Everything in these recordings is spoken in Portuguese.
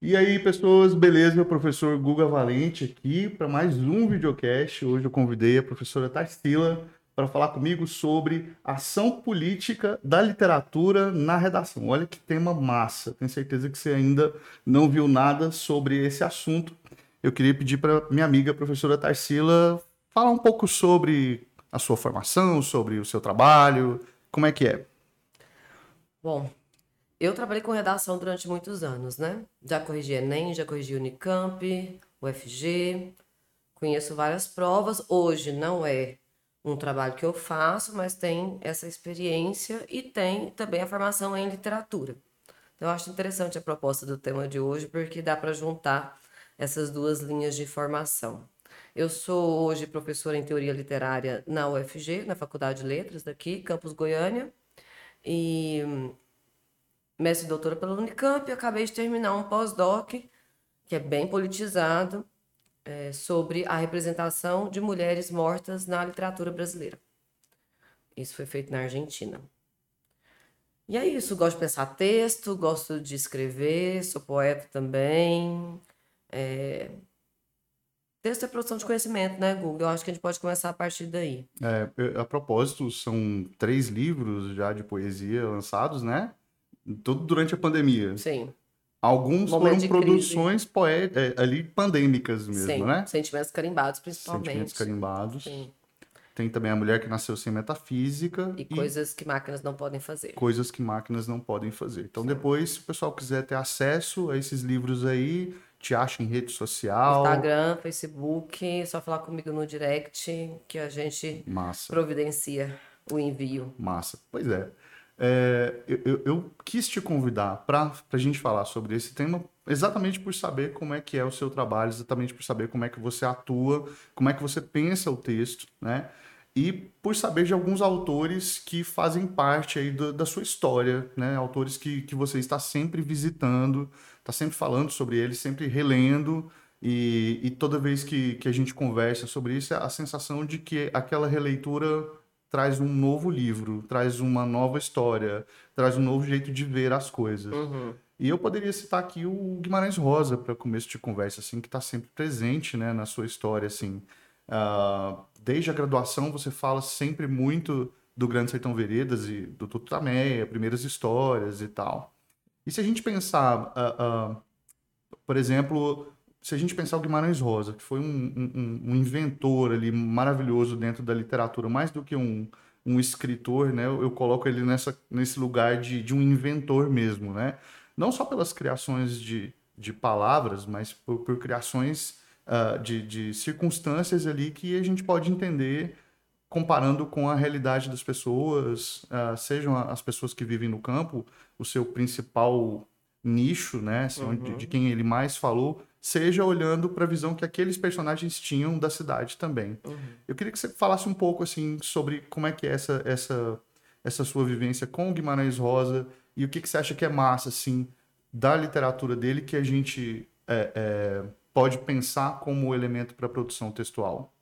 E aí, pessoas, beleza? O professor Guga Valente aqui para mais um videocast. Hoje eu convidei a professora Tarsila para falar comigo sobre ação política da literatura na redação. Olha que tema massa. Tenho certeza que você ainda não viu nada sobre esse assunto. Eu queria pedir para minha amiga professora Tarsila falar um pouco sobre a sua formação, sobre o seu trabalho, como é que é? Bom, eu trabalhei com redação durante muitos anos, né? Já corrigi Enem, já corrigi Unicamp, UFG, conheço várias provas. Hoje não é um trabalho que eu faço, mas tem essa experiência e tem também a formação em literatura. Então, eu acho interessante a proposta do tema de hoje, porque dá para juntar essas duas linhas de formação. Eu sou hoje professora em teoria literária na UFG, na Faculdade de Letras daqui, Campus Goiânia, e mestre e doutora pela Unicamp, e acabei de terminar um pós-doc, que é bem politizado, é, sobre a representação de mulheres mortas na literatura brasileira. Isso foi feito na Argentina. E é isso, gosto de pensar texto, gosto de escrever, sou poeta também. É... Texto é produção de conhecimento, né, Google? Eu acho que a gente pode começar a partir daí. É, a propósito, são três livros já de poesia lançados, né? Tudo durante a pandemia. Sim. Alguns foram produções poé é, ali pandêmicas mesmo, Sim, né? Sentimentos carimbados, principalmente. Sentimentos carimbados. Sim. Tem também a mulher que nasceu sem metafísica. E, e, coisas que máquinas não podem fazer. Coisas que máquinas não podem fazer. Então, Sim. depois, se o pessoal quiser ter acesso a esses livros aí, te acha em rede social. Instagram, Facebook, só falar comigo no direct que a gente Massa. providencia o envio. Massa. Pois é. É, eu, eu, quis te convidar para a gente falar sobre esse tema exatamente por saber como é que é o seu trabalho, exatamente por saber como é que você atua, como é que você pensa o texto, né? E por saber de alguns autores que fazem parte aí do, da sua história, né? Autores que, que você está sempre visitando, está sempre falando sobre eles, sempre relendo, e, e toda vez que, que a gente conversa sobre isso, é a sensação de que aquela releitura traz um novo livro, traz uma nova história, traz um novo jeito de ver as coisas. Uhum. E eu poderia citar aqui o Guimarães Rosa para começo de conversa, assim, que está sempre presente, né, na sua história, assim. Uh, desde a graduação você fala sempre muito do Grande Sertão Veredas e do Tutameia, primeiras histórias e tal. E se a gente pensar, uh, uh, por exemplo, se a gente pensar o Guimarães Rosa, que foi um, um, um, inventor ali maravilhoso dentro da literatura, mais do que um, um escritor, né? Eu, eu, coloco ele nessa, nesse lugar de, de um inventor mesmo, né? Não só pelas criações de, de palavras, mas por, por criações uh, de, de circunstâncias ali que a gente pode entender comparando com a realidade das pessoas, uh, sejam as pessoas que vivem no campo, o seu principal nicho, né, assim, uhum. de, de, quem ele mais falou, seja olhando para a visão que aqueles personagens tinham da cidade também. Uhum. Eu queria que você falasse um pouco assim sobre como é que é essa essa essa sua vivência com o Guimarães Rosa e o que, que você acha que é massa assim da literatura dele que a gente é, é, pode pensar como elemento para produção textual.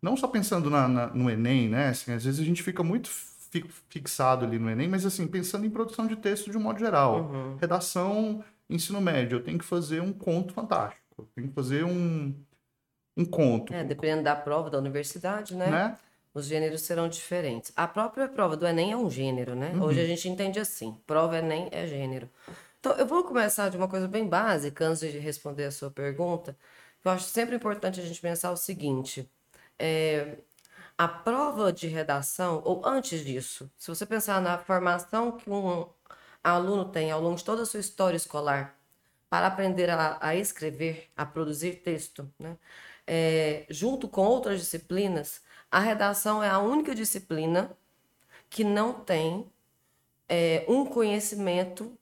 Não só pensando na, na, no Enem, né? Assim, às vezes a gente fica muito fixado ali no Enem, mas assim, pensando em produção de texto de um modo geral. Uhum. Redação ensino médio, eu tenho que fazer um conto fantástico. Eu tenho que fazer um, um conto. É, dependendo da prova da universidade, né? né? Os gêneros serão diferentes. A própria prova do Enem é um gênero, né? Uhum. Hoje a gente entende assim: prova Enem é gênero. Então, eu vou começar de uma coisa bem básica, antes de responder a sua pergunta. Eu acho sempre importante a gente pensar o seguinte: é, a prova de redação, ou antes disso, se você pensar na formação que um aluno tem ao longo de toda a sua história escolar para aprender a, a escrever, a produzir texto, né? É, junto com outras disciplinas, a redação é a única disciplina que não tem é, um conhecimento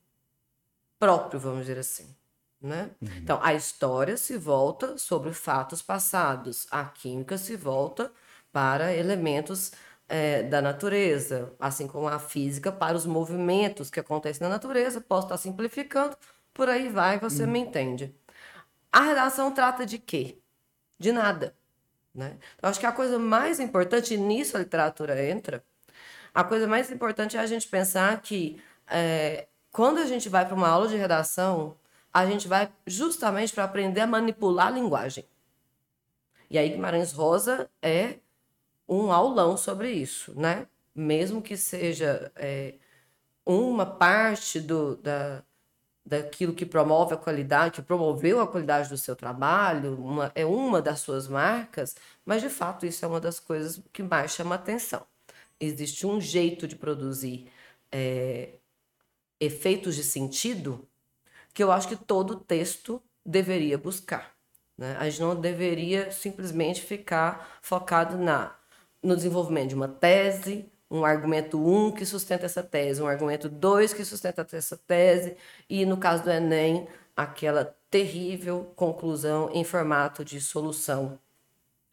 próprio, vamos dizer assim. Né? Uhum. Então, a história se volta sobre fatos passados, a química se volta para elementos é, da natureza, assim como a física para os movimentos que acontecem na natureza. Posso estar simplificando, por aí vai, você hum. me entende. A redação trata de quê? De nada. Né? Então, acho que a coisa mais importante, e nisso a literatura entra, a coisa mais importante é a gente pensar que é, quando a gente vai para uma aula de redação, a gente vai justamente para aprender a manipular a linguagem. E aí Guimarães Rosa é um aulão sobre isso, né? Mesmo que seja é, uma parte do, da, daquilo que promove a qualidade, que promoveu a qualidade do seu trabalho, uma, é uma das suas marcas, mas de fato isso é uma das coisas que mais chama atenção. Existe um jeito de produzir é, efeitos de sentido que eu acho que todo texto deveria buscar. Né? A gente não deveria simplesmente ficar focado na, no desenvolvimento de uma tese, um argumento 1 um que sustenta essa tese, um argumento 2 que sustenta essa tese, e no caso do Enem, aquela terrível conclusão em formato de solução,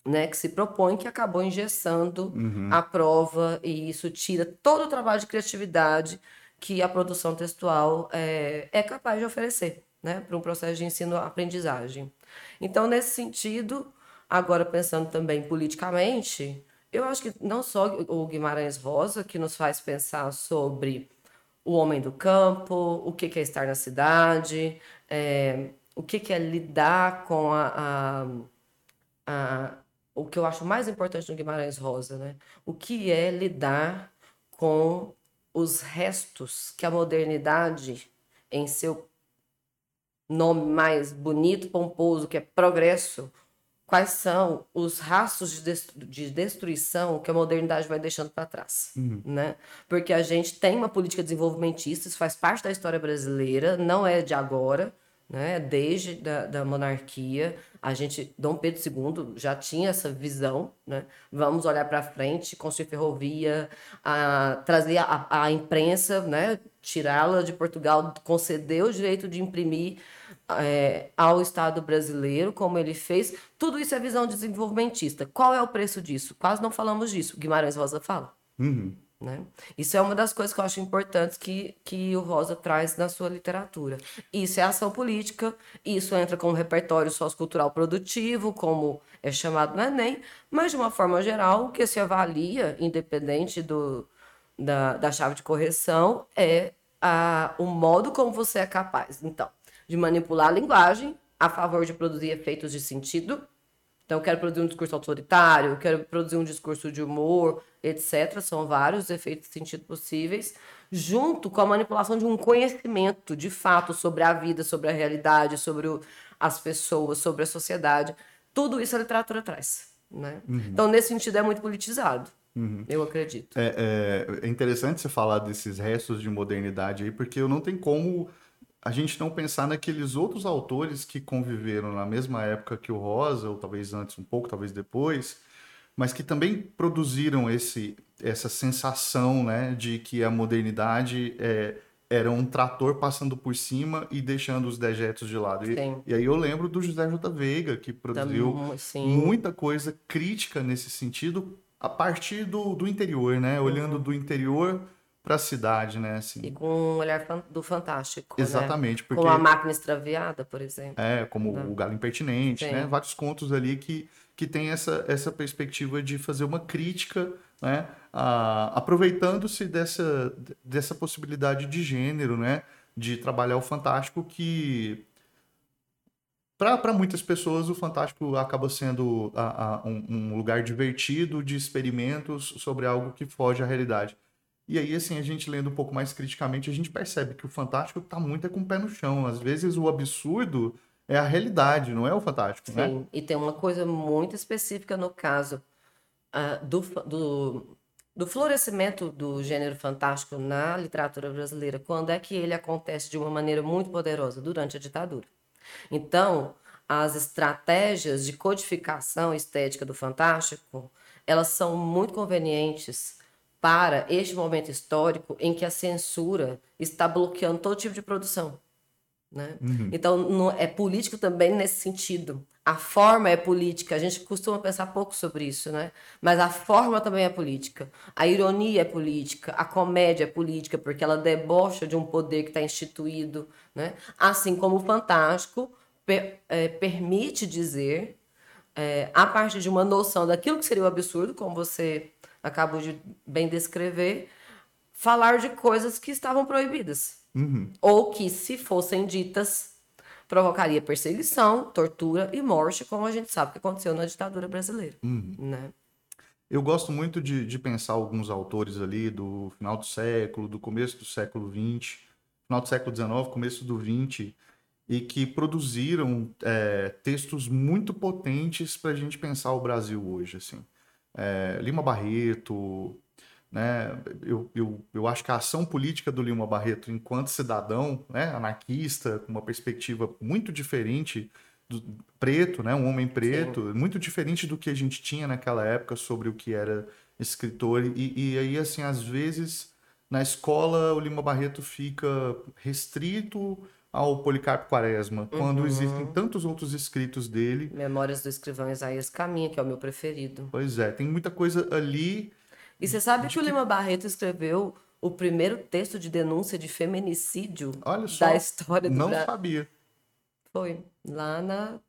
né, que se propõe, que acabou engessando uhum. a prova, e isso tira todo o trabalho de criatividade que a produção textual é, é capaz de oferecer né, para um processo de ensino-aprendizagem. Então, nesse sentido, agora pensando também politicamente, eu acho que não só o Guimarães Rosa que nos faz pensar sobre o homem do campo, o que é estar na cidade, é, o que é lidar com a, a, a, o que eu acho mais importante no Guimarães Rosa, né? O que é lidar com os restos que a modernidade, em seu nome mais bonito, pomposo, que é progresso, quais são os rastros de destruição que a modernidade vai deixando para trás, uhum. né? Porque a gente tem uma política desenvolvimentista, isso faz parte da história brasileira, não é de agora, né? Desde da, da monarquia, a gente, Dom Pedro II já tinha essa visão, né? Vamos olhar para frente, construir ferrovia, a, trazer a, a imprensa, né? Tirá-la de Portugal, conceder o direito de imprimir é, ao Estado brasileiro, como ele fez. Tudo isso é visão desenvolvimentista. Qual é o preço disso? Quase não falamos disso. Guimarães Rosa fala. Uhum. Né? Isso é uma das coisas que eu acho importantes que, que o Rosa traz na sua literatura. Isso é ação política, isso entra como repertório sociocultural produtivo, como é chamado no Enem, mas de uma forma geral, o que se avalia, independente do, da, da chave de correção, é a, o modo como você é capaz. Então, de manipular a linguagem a favor de produzir efeitos de sentido. Então, eu quero produzir um discurso autoritário, eu quero produzir um discurso de humor, etc. São vários efeitos de sentido possíveis, junto com a manipulação de um conhecimento de fato sobre a vida, sobre a realidade, sobre o, as pessoas, sobre a sociedade. Tudo isso a literatura traz. Né? Uhum. Então, nesse sentido, é muito politizado. Uhum. Eu acredito. É, é, é, interessante você falar desses restos de modernidade aí, porque eu não tenho como a gente não pensar naqueles outros autores que conviveram na mesma época que o Rosa, ou talvez antes um pouco, talvez depois, mas que também produziram esse, essa sensação né, de que a modernidade é, era um trator passando por cima e deixando os dejetos de lado. E, e, aí eu lembro do José J. Veiga, que produziu muita coisa crítica nesse sentido a partir do, do interior, né? Uhum. Olhando do interior para a cidade, né? Assim. E com um olhar do fantástico. Né? Exatamente. Né? Porque... Com a máquina extraviada, por exemplo. É, como o Galo Impertinente, Sim. né? Vários contos ali que, que tem essa, essa perspectiva de fazer uma crítica, né? Ah, aproveitando-se dessa, dessa possibilidade de gênero, né? De trabalhar o fantástico que para muitas pessoas o fantástico acaba sendo a, a, um, um, lugar divertido de experimentos sobre algo que foge à realidade. E aí, assim, a gente lendo um pouco mais criticamente, a gente percebe que o fantástico está muito é com o pé no chão. Às vezes o absurdo é a realidade, não é o fantástico, né? Sim, né? e tem uma coisa muito específica no caso uh, do, do, do florescimento do gênero fantástico na literatura brasileira. Quando é que ele acontece de uma maneira muito poderosa? Durante a ditadura. Então, as estratégias de codificação estética do fantástico, elas são muito convenientes para este momento histórico em que a censura está bloqueando todo tipo de produção. Né? Uhum. Então, não, é político também nesse sentido. A forma é política, a gente costuma pensar pouco sobre isso, né? Mas a forma também é política. A ironia é política, a comédia é política, porque ela debocha de um poder que está instituído, né? Assim como o fantástico per, é, permite dizer, é, a partir de uma noção daquilo que seria o absurdo, como você acabo de bem descrever, falar de coisas que estavam proibidas. Uhum. Ou que, se fossem ditas, provocaria perseguição, tortura e morte, como a gente sabe que aconteceu na ditadura brasileira. Né? Eu gosto muito de, de pensar alguns autores ali do final do século, do começo do século XX, final do século XIX, começo do XX, e que produziram é, textos muito potentes para a gente pensar o Brasil hoje. Assim. É, Lima Barreto, né? Eu, eu, eu acho que a ação política do Lima Barreto, enquanto cidadão, né? anarquista, com uma perspectiva muito diferente, do, preto, né? um homem preto, Sim. muito diferente do que a gente tinha naquela época sobre o que era escritor. E, e aí, assim, às vezes, na escola, o Lima Barreto fica restrito ao Policarpo Quaresma, quando uhum. existem tantos outros escritos dele. Memórias do escrivão Isaías Caminha, que é o meu preferido. Pois é, tem muita coisa ali. E você sabe que o Lima Barreto escreveu o primeiro texto de denúncia de feminicídio só, da história do Não Brasil. sabia. Foi. Lá na.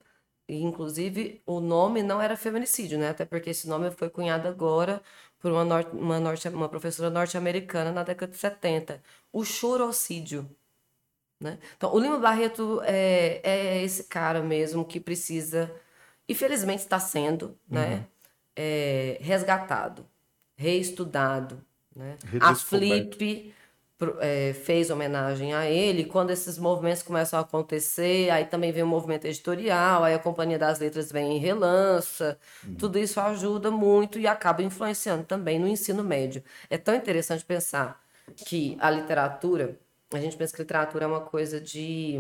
Inclusive, o nome não era feminicídio, né? Até porque esse nome foi cunhado agora por uma, norte, uma, norte, uma professora norte-americana na década de 70. O chorocídio. Né? Então, o Lima Barreto é, é esse cara mesmo que precisa, e felizmente está sendo, né? uhum. né? É, resgatado, reestudado. Né? A Flip é, fez homenagem a ele. Quando esses movimentos começam a acontecer, aí também vem o movimento editorial, aí a Companhia das Letras vem em relança. Uhum. Tudo isso ajuda muito e acaba influenciando também no ensino médio. É tão interessante pensar que a literatura a gente pensa que literatura é uma coisa de.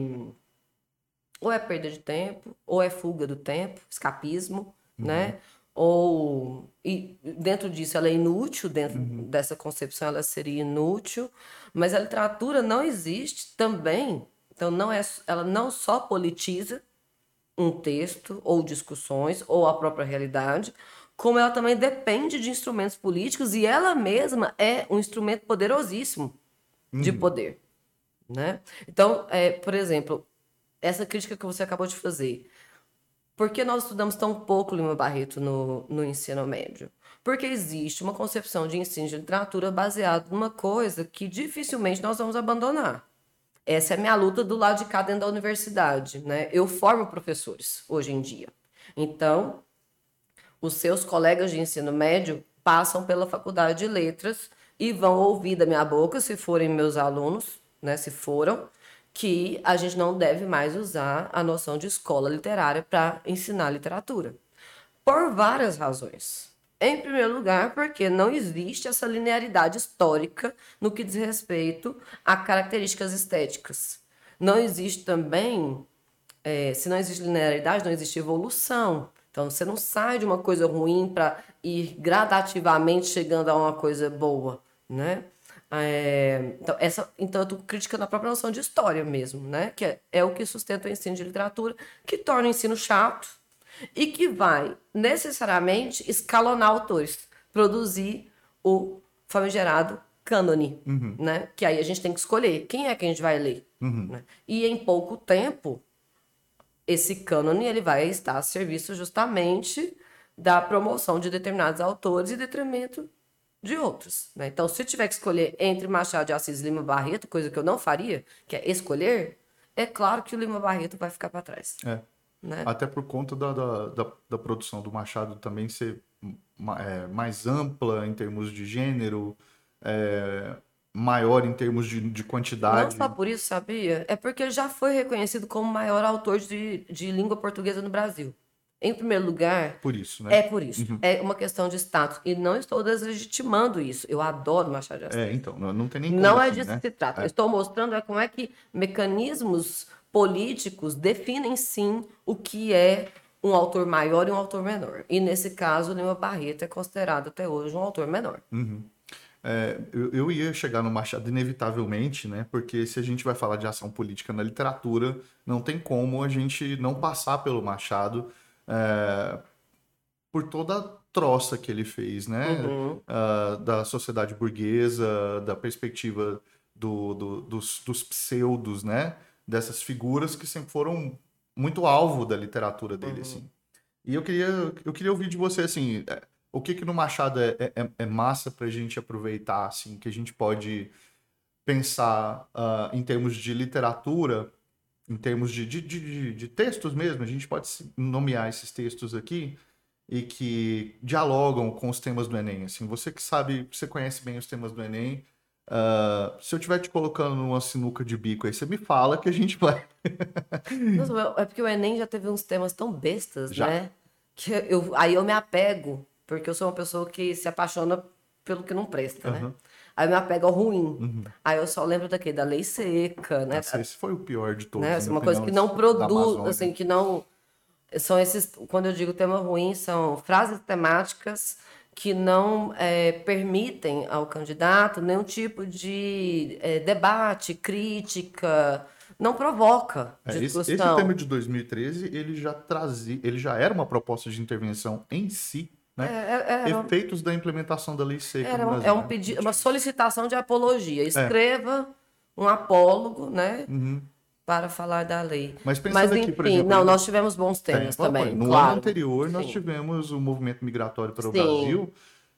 Ou é perda de tempo, ou é fuga do tempo, escapismo, uhum. né? Ou. E dentro disso ela é inútil, dentro uhum. dessa concepção ela seria inútil, mas a literatura não existe também. Então não é, ela não só politiza um texto ou discussões ou a própria realidade, como ela também depende de instrumentos políticos e ela mesma é um instrumento poderosíssimo de uhum. poder. Né? Então, é, por exemplo, essa crítica que você acabou de fazer. Por que nós estudamos tão pouco Lima Barreto no, no ensino médio? Porque existe uma concepção de ensino de literatura baseada numa coisa que dificilmente nós vamos abandonar. Essa é a minha luta do lado de cá dentro da universidade. Né? Eu formo professores hoje em dia. Então, os seus colegas de ensino médio passam pela faculdade de letras e vão ouvir da minha boca, se forem meus alunos, né, se foram, que a gente não deve mais usar a noção de escola literária para ensinar literatura. Por várias razões. Em primeiro lugar, porque não existe essa linearidade histórica no que diz respeito a características estéticas. Não existe também, é, se não existe linearidade, não existe evolução. Então, você não sai de uma coisa ruim para ir gradativamente chegando a uma coisa boa, né? É, então, essa, então, eu estou criticando a própria noção de história mesmo, né? Que é, é, o que sustenta o ensino de literatura, que torna o ensino chato e que vai necessariamente escalonar autores, produzir o famigerado cânone, uhum. né? Que aí a gente tem que escolher quem é que a gente vai ler. Uhum. Né? E em pouco tempo, esse cânone ele vai estar a serviço justamente da promoção de determinados autores e detrimento de outros. Né? Então, se tiver que escolher entre Machado de Assis e Lima Barreto, coisa que eu não faria, que é escolher, é claro que o Lima Barreto vai ficar para trás. É. Né? Até por conta da, da, da, da, produção do Machado também ser é, mais ampla em termos de gênero, é, maior em termos de, de quantidade. Não só por isso, sabia? É porque ele já foi reconhecido como o maior autor de, de língua portuguesa no Brasil. Em primeiro lugar. Por isso, né? É por isso. Uhum. É uma questão de status. E não estou deslegitimando isso. Eu adoro Machado de Assis. É, então, não tem nem como Não é assim, disso né? que se trata. É. Estou mostrando é como é que mecanismos políticos definem sim o que é um autor maior e um autor menor. E nesse caso, Lima Barreto é considerado até hoje um autor menor. Uhum. É, eu, eu, ia chegar no Machado inevitavelmente, né? Porque se a gente vai falar de ação política na literatura, não tem como a gente não passar pelo Machado é, por toda a troça que ele fez, né? Uhum. Uh, da sociedade burguesa, da perspectiva do, do, dos, dos pseudos, né? Dessas figuras que sempre foram muito alvo da literatura dele, uhum. assim. E eu queria, eu queria ouvir de você, assim, é, o que que no Machado é, é, é massa para a gente aproveitar, assim, que a gente pode pensar uh, em termos de literatura, em termos de, de, de, de, textos mesmo, a gente pode nomear esses textos aqui e que dialogam com os temas do Enem. Assim, você que sabe, você conhece bem os temas do Enem, uh, se eu estiver te colocando numa sinuca de bico aí, você me fala que a gente vai. Nossa, é porque o Enem já teve uns temas tão bestas, já? né? Que eu, aí eu me apego, porque eu sou uma pessoa que se apaixona pelo que não presta, uhum. né? Aí me apego ao ruim. Uhum. Aí eu só lembro daqui da lei seca, né? Nossa, esse foi o pior de todos. Né? Assim, uma coisa que não produz, assim, que não. São esses. Quando eu digo tema ruim, são frases temáticas que não é, permitem ao candidato nenhum tipo de é, debate, crítica, não provoca é, discussão. Esse, esse tema de 2013, ele já trazia, ele já era uma proposta de intervenção em si, né? É, é, é Efeitos da implementação da lei seca era, Brasil, É um né? pedido, uma solicitação de apologia. Escreva um apólogo, né? Uhum. Para falar da lei. Mas pensando Mas, enfim, aqui, por exemplo, não, nós tivemos bons temas também. No claro. ano anterior, nós Sim. tivemos o movimento migratório para o Sim. Brasil,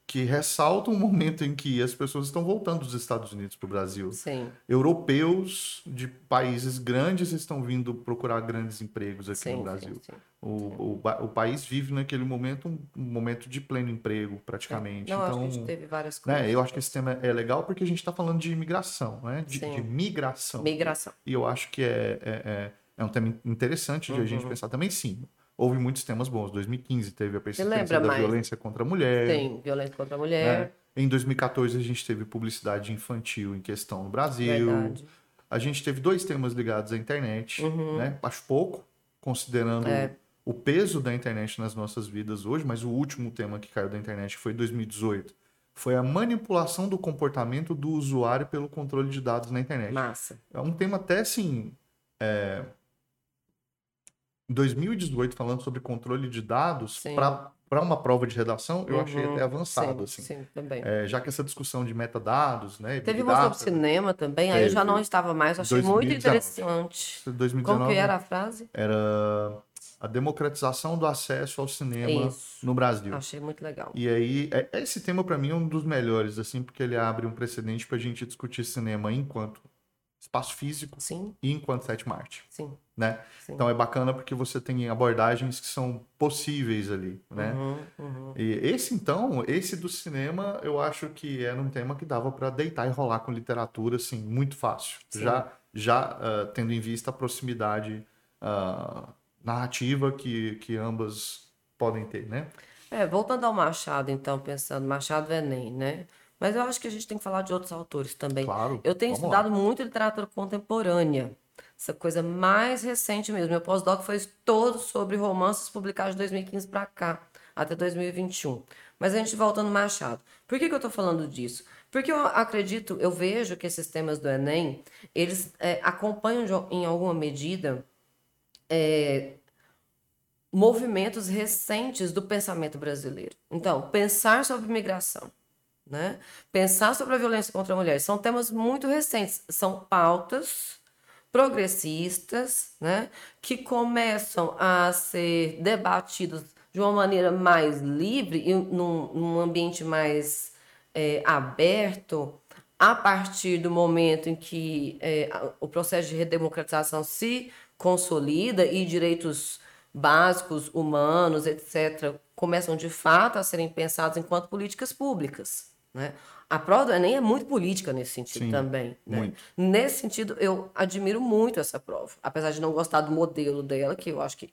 que ressalta um momento em que as pessoas estão voltando dos Estados Unidos para o Brasil. Sim. Europeus de países grandes estão vindo procurar grandes empregos aqui sim, no Brasil. Sim. O, o, o, país vive naquele momento um, um momento de pleno emprego, praticamente. Não, então, a gente teve várias coisas. Né, eu acho que esse tema é legal porque a gente está falando de imigração, né? de, de, migração. Migração. E eu acho que é, é, é, é um tema interessante de uhum. a gente uhum. pensar também, sim houve muitos temas bons. 2015 teve a persistência da mais? violência contra a mulher. Sim, violência contra a mulher. Né? Em 2014 a gente teve publicidade infantil em questão no Brasil. Verdade. A gente teve dois temas ligados à internet, uhum. né? Acho pouco, considerando é. o peso da internet nas nossas vidas hoje, mas o último tema que caiu da internet foi 2018. Foi a manipulação do comportamento do usuário pelo controle de dados na internet. Massa. É um tema até assim. É, 2018 falando sobre controle de dados para uma prova de redação, eu uhum, achei até avançado. Sim, assim. sim também. É, já que essa discussão de metadados, né? Teve uma sobre cinema também, aí eu já não estava mais, achei 2019. muito interessante. 2019, Como que era a frase? Era a democratização do acesso ao cinema Isso. no Brasil. Achei muito legal. E aí, é, esse tema para mim é um dos melhores, assim, porque ele abre um precedente para a gente discutir cinema enquanto espaço físico Sim. e enquanto sétima arte. Sim. Né? Sim. Então é bacana porque você tem abordagens que são possíveis ali, né? Uhum, uhum. E esse então, esse do cinema, eu acho que era um tema que dava para deitar e rolar com literatura, assim, muito fácil. Sim. Já, já uh, tendo em vista a proximidade uh, narrativa que, que ambas podem ter, né? É, voltando ao Machado, então, pensando, Machado é Enem, né? Mas eu acho que a gente tem que falar de outros autores também. Claro. Eu tenho estudado lá. muito literatura contemporânea. Essa coisa mais recente mesmo. Meu pós-doc foi todo sobre romances publicados de 2015 para cá, até 2021. Mas a gente voltando Machado. Por que, que eu estou falando disso? Porque eu acredito, eu vejo que esses temas do Enem, eles é, acompanham de, em alguma medida é, movimentos recentes do pensamento brasileiro. Então, pensar sobre migração, né? Pensar sobre a violência contra a mulher são temas muito recentes, são pautas progressistas, né, que começam a ser debatidos de uma maneira mais livre e num, num ambiente mais é, aberto a partir do momento em que é, o processo de redemocratização se consolida e direitos básicos, humanos, etc., começam de fato a serem pensados enquanto políticas públicas. Né? A prova do Enem é muito política nesse sentido Sim, também. Né? Nesse sentido, eu admiro muito essa prova. Apesar de não gostar do modelo dela, que eu acho que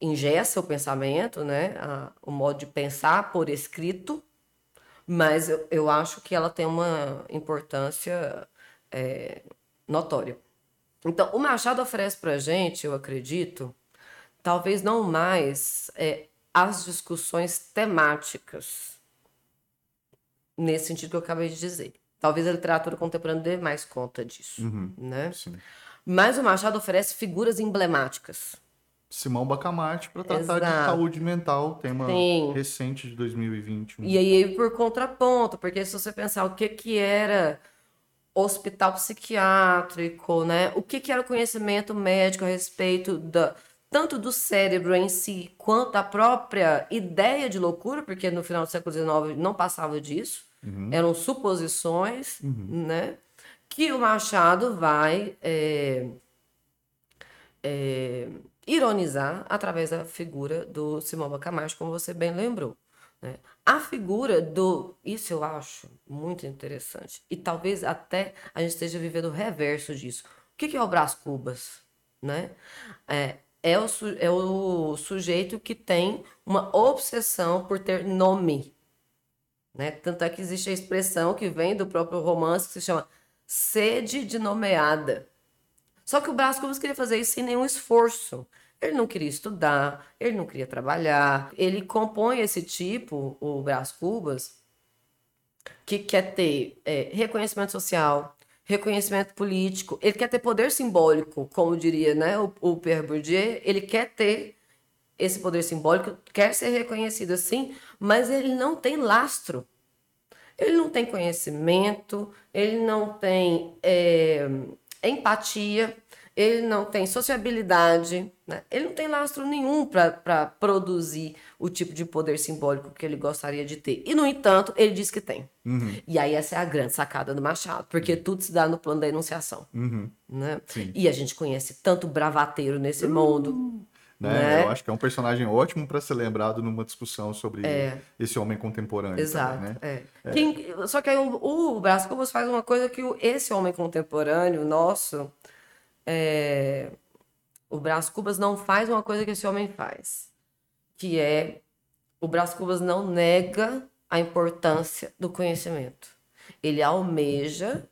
ingessa o pensamento, né? A, o modo de pensar por escrito, mas eu, eu acho que ela tem uma importância é, notória. Então, o Machado oferece para a gente, eu acredito, talvez não mais é, as discussões temáticas nesse sentido que eu acabei de dizer. Talvez a literatura contemporânea dê mais conta disso, uhum, né? Sim. Mas o Machado oferece figuras emblemáticas. Simão Bacamarte para tratar Exato. de saúde mental, tema Sim. recente de 2020. E aí por contraponto, porque se você pensar o que que era hospital psiquiátrico, né? O que que era o conhecimento médico a respeito da tanto do cérebro em si, quanto a própria ideia de loucura, porque no final do século XIX não passava disso, uhum. eram suposições, uhum. né? Que o Machado vai é, é, ironizar através da figura do Simão Bacamarte, como você bem lembrou. Né? A figura do. Isso eu acho muito interessante. E talvez até a gente esteja vivendo o reverso disso. O que é o Brás Cubas? Né? É, é, o, é o sujeito que tem uma obsessão por ter nome. Né? Tanto é que existe a expressão que vem do próprio romance que se chama sede de nomeada. Só que o Brás Cubas queria fazer isso sem nenhum esforço. Ele não queria estudar, ele não queria trabalhar. Ele compõe esse tipo, o Brás Cubas, que quer ter é, reconhecimento social, reconhecimento político, ele quer ter poder simbólico, como diria né, o, o Pierre Bourdieu, ele quer ter esse poder simbólico, quer ser reconhecido assim, mas ele não tem lastro. Ele não tem conhecimento, ele não tem é, empatia, ele não tem sociabilidade, né? ele não tem lastro nenhum para produzir o tipo de poder simbólico que ele gostaria de ter. E, no entanto, ele diz que tem. Uhum. E aí essa é a grande sacada do Machado, porque uhum. tudo se dá no plano da enunciação. Uhum. Né? E a gente conhece tanto bravateiro nesse uh, mundo. Né? né? Eu acho que é um personagem ótimo para ser lembrado numa discussão sobre é. esse homem contemporâneo. Exato. Também, né? é. É. Quem, só que aí o, o Brás Cubas faz uma coisa que o, esse homem contemporâneo nosso é, o Brás Cubas não faz uma coisa que esse homem faz, que é o Brás Cubas não nega a importância do conhecimento. Ele almeja,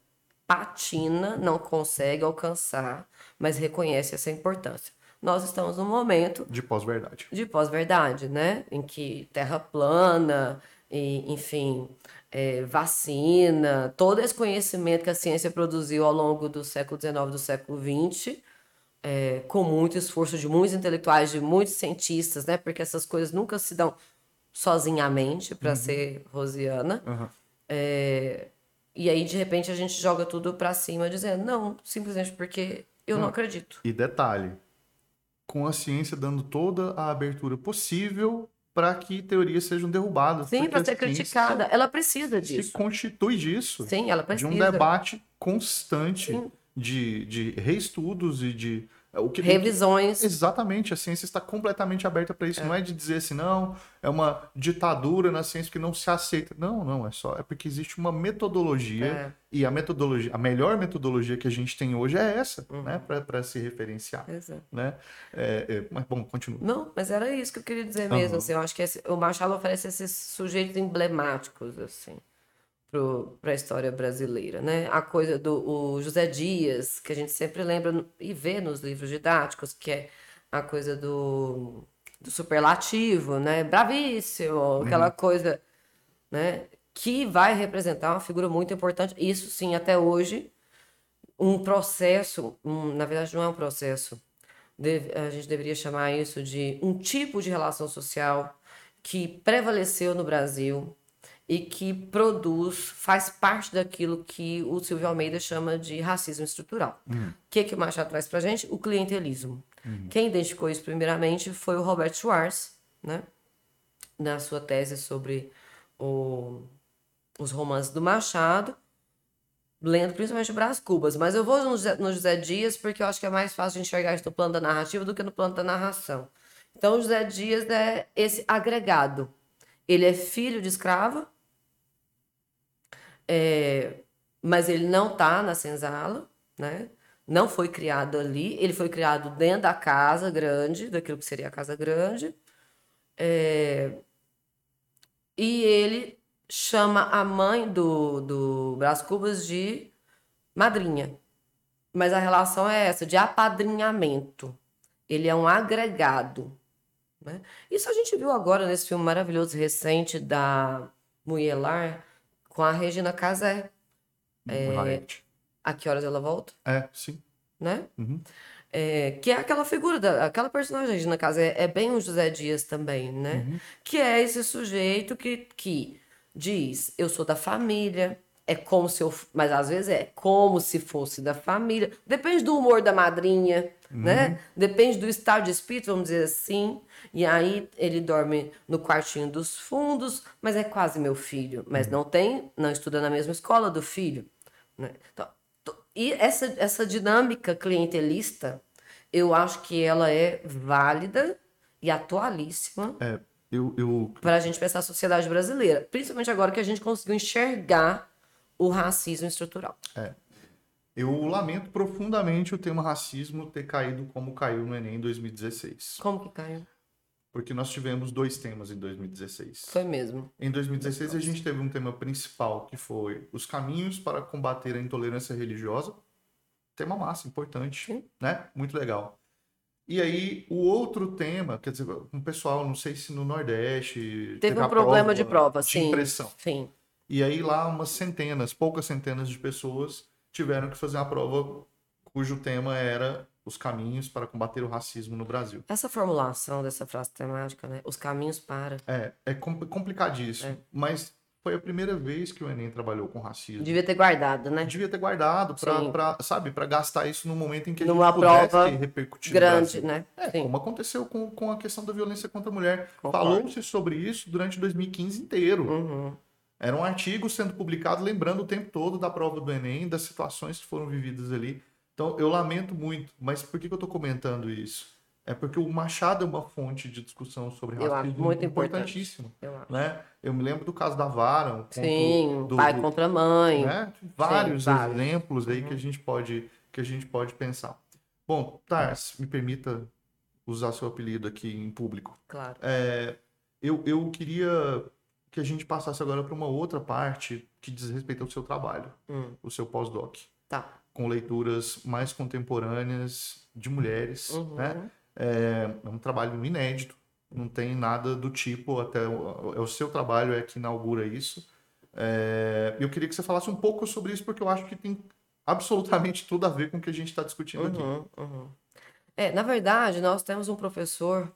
patina, não consegue alcançar, mas reconhece essa importância. Nós estamos num momento de pós-verdade. De pós-verdade, né? Em que terra plana, e, enfim, é, vacina, todo esse conhecimento que a ciência produziu ao longo do século XIX do século XX, é, com muito esforço de muitos intelectuais, de muitos cientistas, né? Porque essas coisas nunca se dão sozinhamente, para uhum. ser rosiana. Uhum. É, e aí, de repente, a gente joga tudo para cima, dizendo, não, simplesmente porque eu não, não acredito. E detalhe, com a ciência dando toda a abertura possível para que teorias sejam derrubadas. Sim, para ser criticada. Ela precisa disso. Se constitui disso. Sim, ela precisa. De um debate constante de, de reestudos e de o que, Revisões. exatamente, a ciência está completamente aberta para isso. É. Não é de dizer assim, não, é uma ditadura na ciência que não se aceita. Não, não, é só. É porque existe uma metodologia é. e a metodologia, a melhor metodologia que a gente tem hoje é essa, uhum. né, para se referenciar. Exato. Né? É, é, mas, bom, continua. Não, mas era isso que eu queria dizer mesmo. Uhum. Assim, eu acho que esse, o Machado oferece esses sujeitos emblemáticos, assim para a história brasileira, né? A coisa do José Dias, que a gente sempre lembra e vê nos livros didáticos, que é a coisa do, do superlativo, né? Bravíssimo, uhum. aquela coisa, né? Que vai representar uma figura muito importante. Isso sim, até hoje, um processo, um, na verdade não é um processo, deve, a gente deveria chamar isso de um tipo de relação social que prevaleceu no Brasil e que produz, faz parte daquilo que o Silvio Almeida chama de racismo estrutural. Uhum. O que, que o Machado traz para gente? O clientelismo. Uhum. Quem identificou isso primeiramente foi o Robert Schwartz, né? na sua tese sobre o, os romances do Machado, lendo principalmente o Brás Cubas. Mas eu vou no José, no José Dias porque eu acho que é mais fácil de enxergar isso no plano da narrativa do que no plano da narração. Então, o José Dias é esse agregado. Ele é filho de escravo, é, mas ele não está na senzala, né? Não foi criado ali, ele foi criado dentro da casa grande, daquilo que seria a casa grande. É, e ele chama a mãe do, do Brás Cubas de madrinha. Mas a relação é essa, de apadrinhamento. Ele é um agregado. Né? Isso a gente viu agora nesse filme maravilhoso recente da Muyelar, com a Regina Casé. É, a que horas ela volta? É, sim. Né? Uhum. É, que é aquela figura, da, aquela personagem, Regina Casé, é bem o José Dias também, né? Uhum. Que é esse sujeito que, que diz: Eu sou da família, é como se eu. Mas às vezes é como se fosse da família. Depende do humor da madrinha, uhum. né? Depende do estado de espírito, vamos dizer assim. E aí ele dorme no quartinho dos fundos, mas é quase meu filho. Mas uhum. não tem, não estuda na mesma escola do filho. Né? Então, e essa, essa dinâmica clientelista, eu acho que ela é válida e atualíssima. É, eu, eu... Para a gente pensar a sociedade brasileira. Principalmente agora que a gente conseguiu enxergar o racismo estrutural. É. Eu lamento profundamente o tema racismo ter caído como caiu no Enem em 2016. Como que caiu? Porque nós tivemos dois temas em 2016. Foi mesmo. Em 2016 a gente teve um tema principal que foi os caminhos para combater a intolerância religiosa. Tema massa, importante, Sim. né? Muito legal. E aí, o outro tema, quer dizer, um pessoal, não sei se no Nordeste. Teve um problema de prova, de sim. Impressão. Sim. E aí lá umas centenas, poucas centenas de pessoas tiveram que fazer uma prova cujo tema era os caminhos para combater o racismo no Brasil. Essa formulação dessa frase temática, né? Os caminhos para. É, é complicadíssimo. É. Mas foi a primeira vez que o Enem trabalhou com racismo. Devia ter guardado, né? Devia ter guardado para, sabe, para gastar isso no momento em que Numa a gente pudesse prova repercutir grande, né? É, Sim. como aconteceu com, com a questão da violência contra a mulher. Falou-se sobre isso durante 2015 inteiro. Uhum. Era um artigo sendo publicado lembrando o tempo todo da prova do Enem, das situações que foram vividas ali. Então, eu lamento muito, mas por que, que eu estou comentando isso? É porque o Machado é uma fonte de discussão sobre racismo muito importantíssimo. Eu, né? eu me lembro do caso da Vara. Sim, do, pai do, contra mãe. Né? Vários Sim, exemplos aí uhum. que, a uhum. gente pode, que a gente pode pensar. Bom, Tars, me permita usar seu apelido aqui em público. Claro. É, eu, eu queria que a gente passasse agora para uma outra parte que diz respeito ao seu trabalho, hum. o seu pós-doc. Tá. Com leituras mais contemporâneas de mulheres, uhum. né? É, é, um trabalho inédito, não tem nada do tipo, até é o seu trabalho é que inaugura isso. É, eu queria que você falasse um pouco sobre isso, porque eu acho que tem absolutamente tudo a ver com o que a gente está discutindo uhum, aqui. Uhum. É, na verdade, nós temos um professor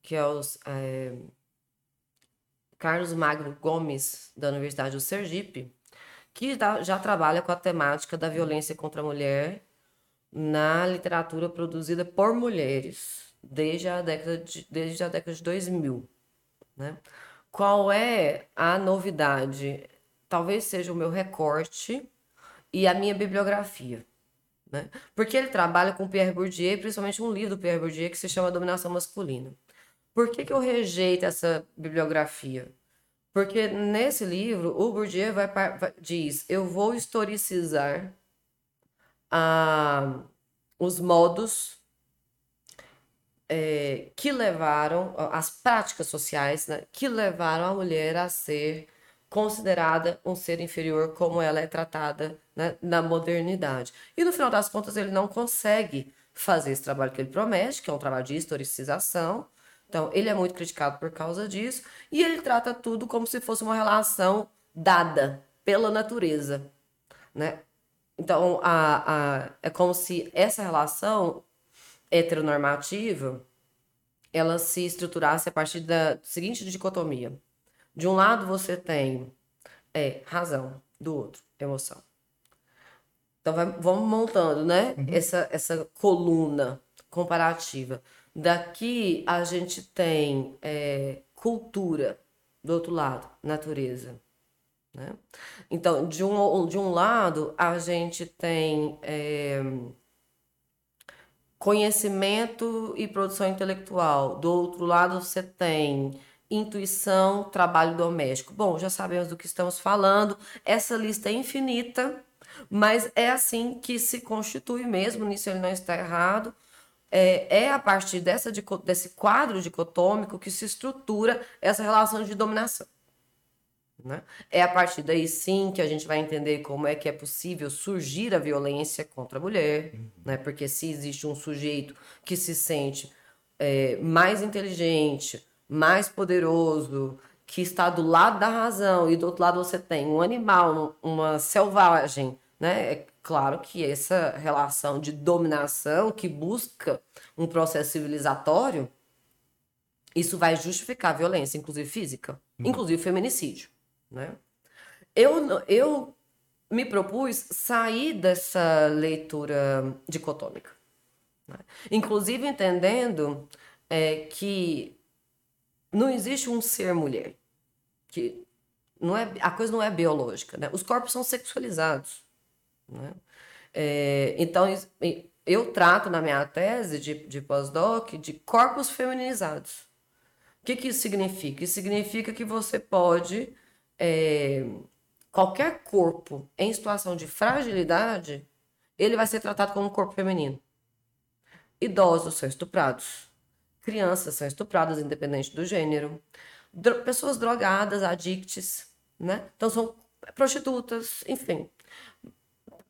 que é, os, é Carlos Magno Gomes, da Universidade do Sergipe, que já trabalha com a temática da violência contra a mulher na literatura produzida por mulheres desde a década de, desde a década de 2000. Né? Qual é a novidade? Talvez seja o meu recorte e a minha bibliografia. Né? Porque ele trabalha com Pierre Bourdieu, principalmente um livro do Pierre Bourdieu que se chama Dominação Masculina. Por que, que eu rejeito essa bibliografia? Porque nesse livro, o Bourdieu vai, vai, diz: eu vou historicizar ah, os modos é, que levaram, as práticas sociais, né, que levaram a mulher a ser considerada um ser inferior como ela é tratada né, na modernidade. E no final das contas, ele não consegue fazer esse trabalho que ele promete, que é um trabalho de historicização, então, ele é muito criticado por causa disso e ele trata tudo como se fosse uma relação dada pela natureza, né? Então, a, a, é como se essa relação heteronormativa ela se estruturasse a partir da seguinte dicotomia. De um lado você tem é, razão, do outro, emoção. Então vai, vamos montando, né? Uhum. Essa, essa coluna comparativa. Daqui a gente tem é, cultura, do outro lado, natureza. Né? Então, de um, de um lado, a gente tem é, conhecimento e produção intelectual, do outro lado, você tem intuição, trabalho doméstico. Bom, já sabemos do que estamos falando, essa lista é infinita, mas é assim que se constitui mesmo, nisso ele não está errado é, é a partir dessa, desse quadro dicotômico que se estrutura essa relação de dominação. Né? É a partir daí sim que a gente vai entender como é que é possível surgir a violência contra a mulher, uhum. né? porque se existe um sujeito que se sente é, mais inteligente, mais poderoso, que está do lado da razão, e do outro lado você tem um animal, uma selvagem, né? Claro que essa relação de dominação que busca um processo civilizatório, isso vai justificar a violência, inclusive física, uhum. inclusive feminicídio, né? Eu, eu me propus sair dessa leitura dicotômica. Né? Inclusive entendendo é, que não existe um ser mulher. Que não é, a coisa não é biológica. Né? Os corpos são sexualizados. Né? É, então, eu trato na minha tese de, de pós-doc de corpos feminizados. O que, que isso significa? Isso significa que você pode. É, qualquer corpo em situação de fragilidade, ele vai ser tratado como um corpo feminino. Idosos são estuprados. Crianças são estupradas, independente do gênero. Dro pessoas drogadas, adictes, né? Então são prostitutas, enfim.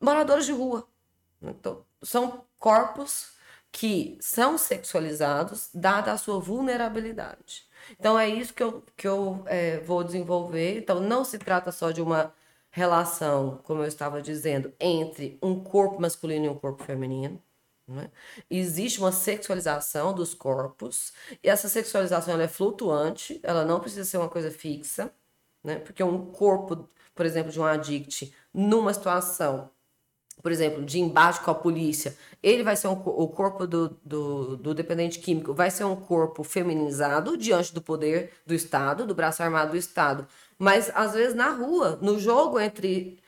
Moradores de rua. Então, são corpos que são sexualizados, dada a sua vulnerabilidade. Então, é isso que eu, que eu é, vou desenvolver. Então, não se trata só de uma relação, como eu estava dizendo, entre um corpo masculino e um corpo feminino. Né? Existe uma sexualização dos corpos, e essa sexualização é flutuante, ela não precisa ser uma coisa fixa, né? porque um corpo, por exemplo, de um addict, numa situação por exemplo, de embate com a polícia, ele vai ser um, o corpo do, do, do, dependente químico vai ser um corpo feminizado diante do poder do Estado, do braço armado do Estado. Mas, às vezes, na rua, no jogo entre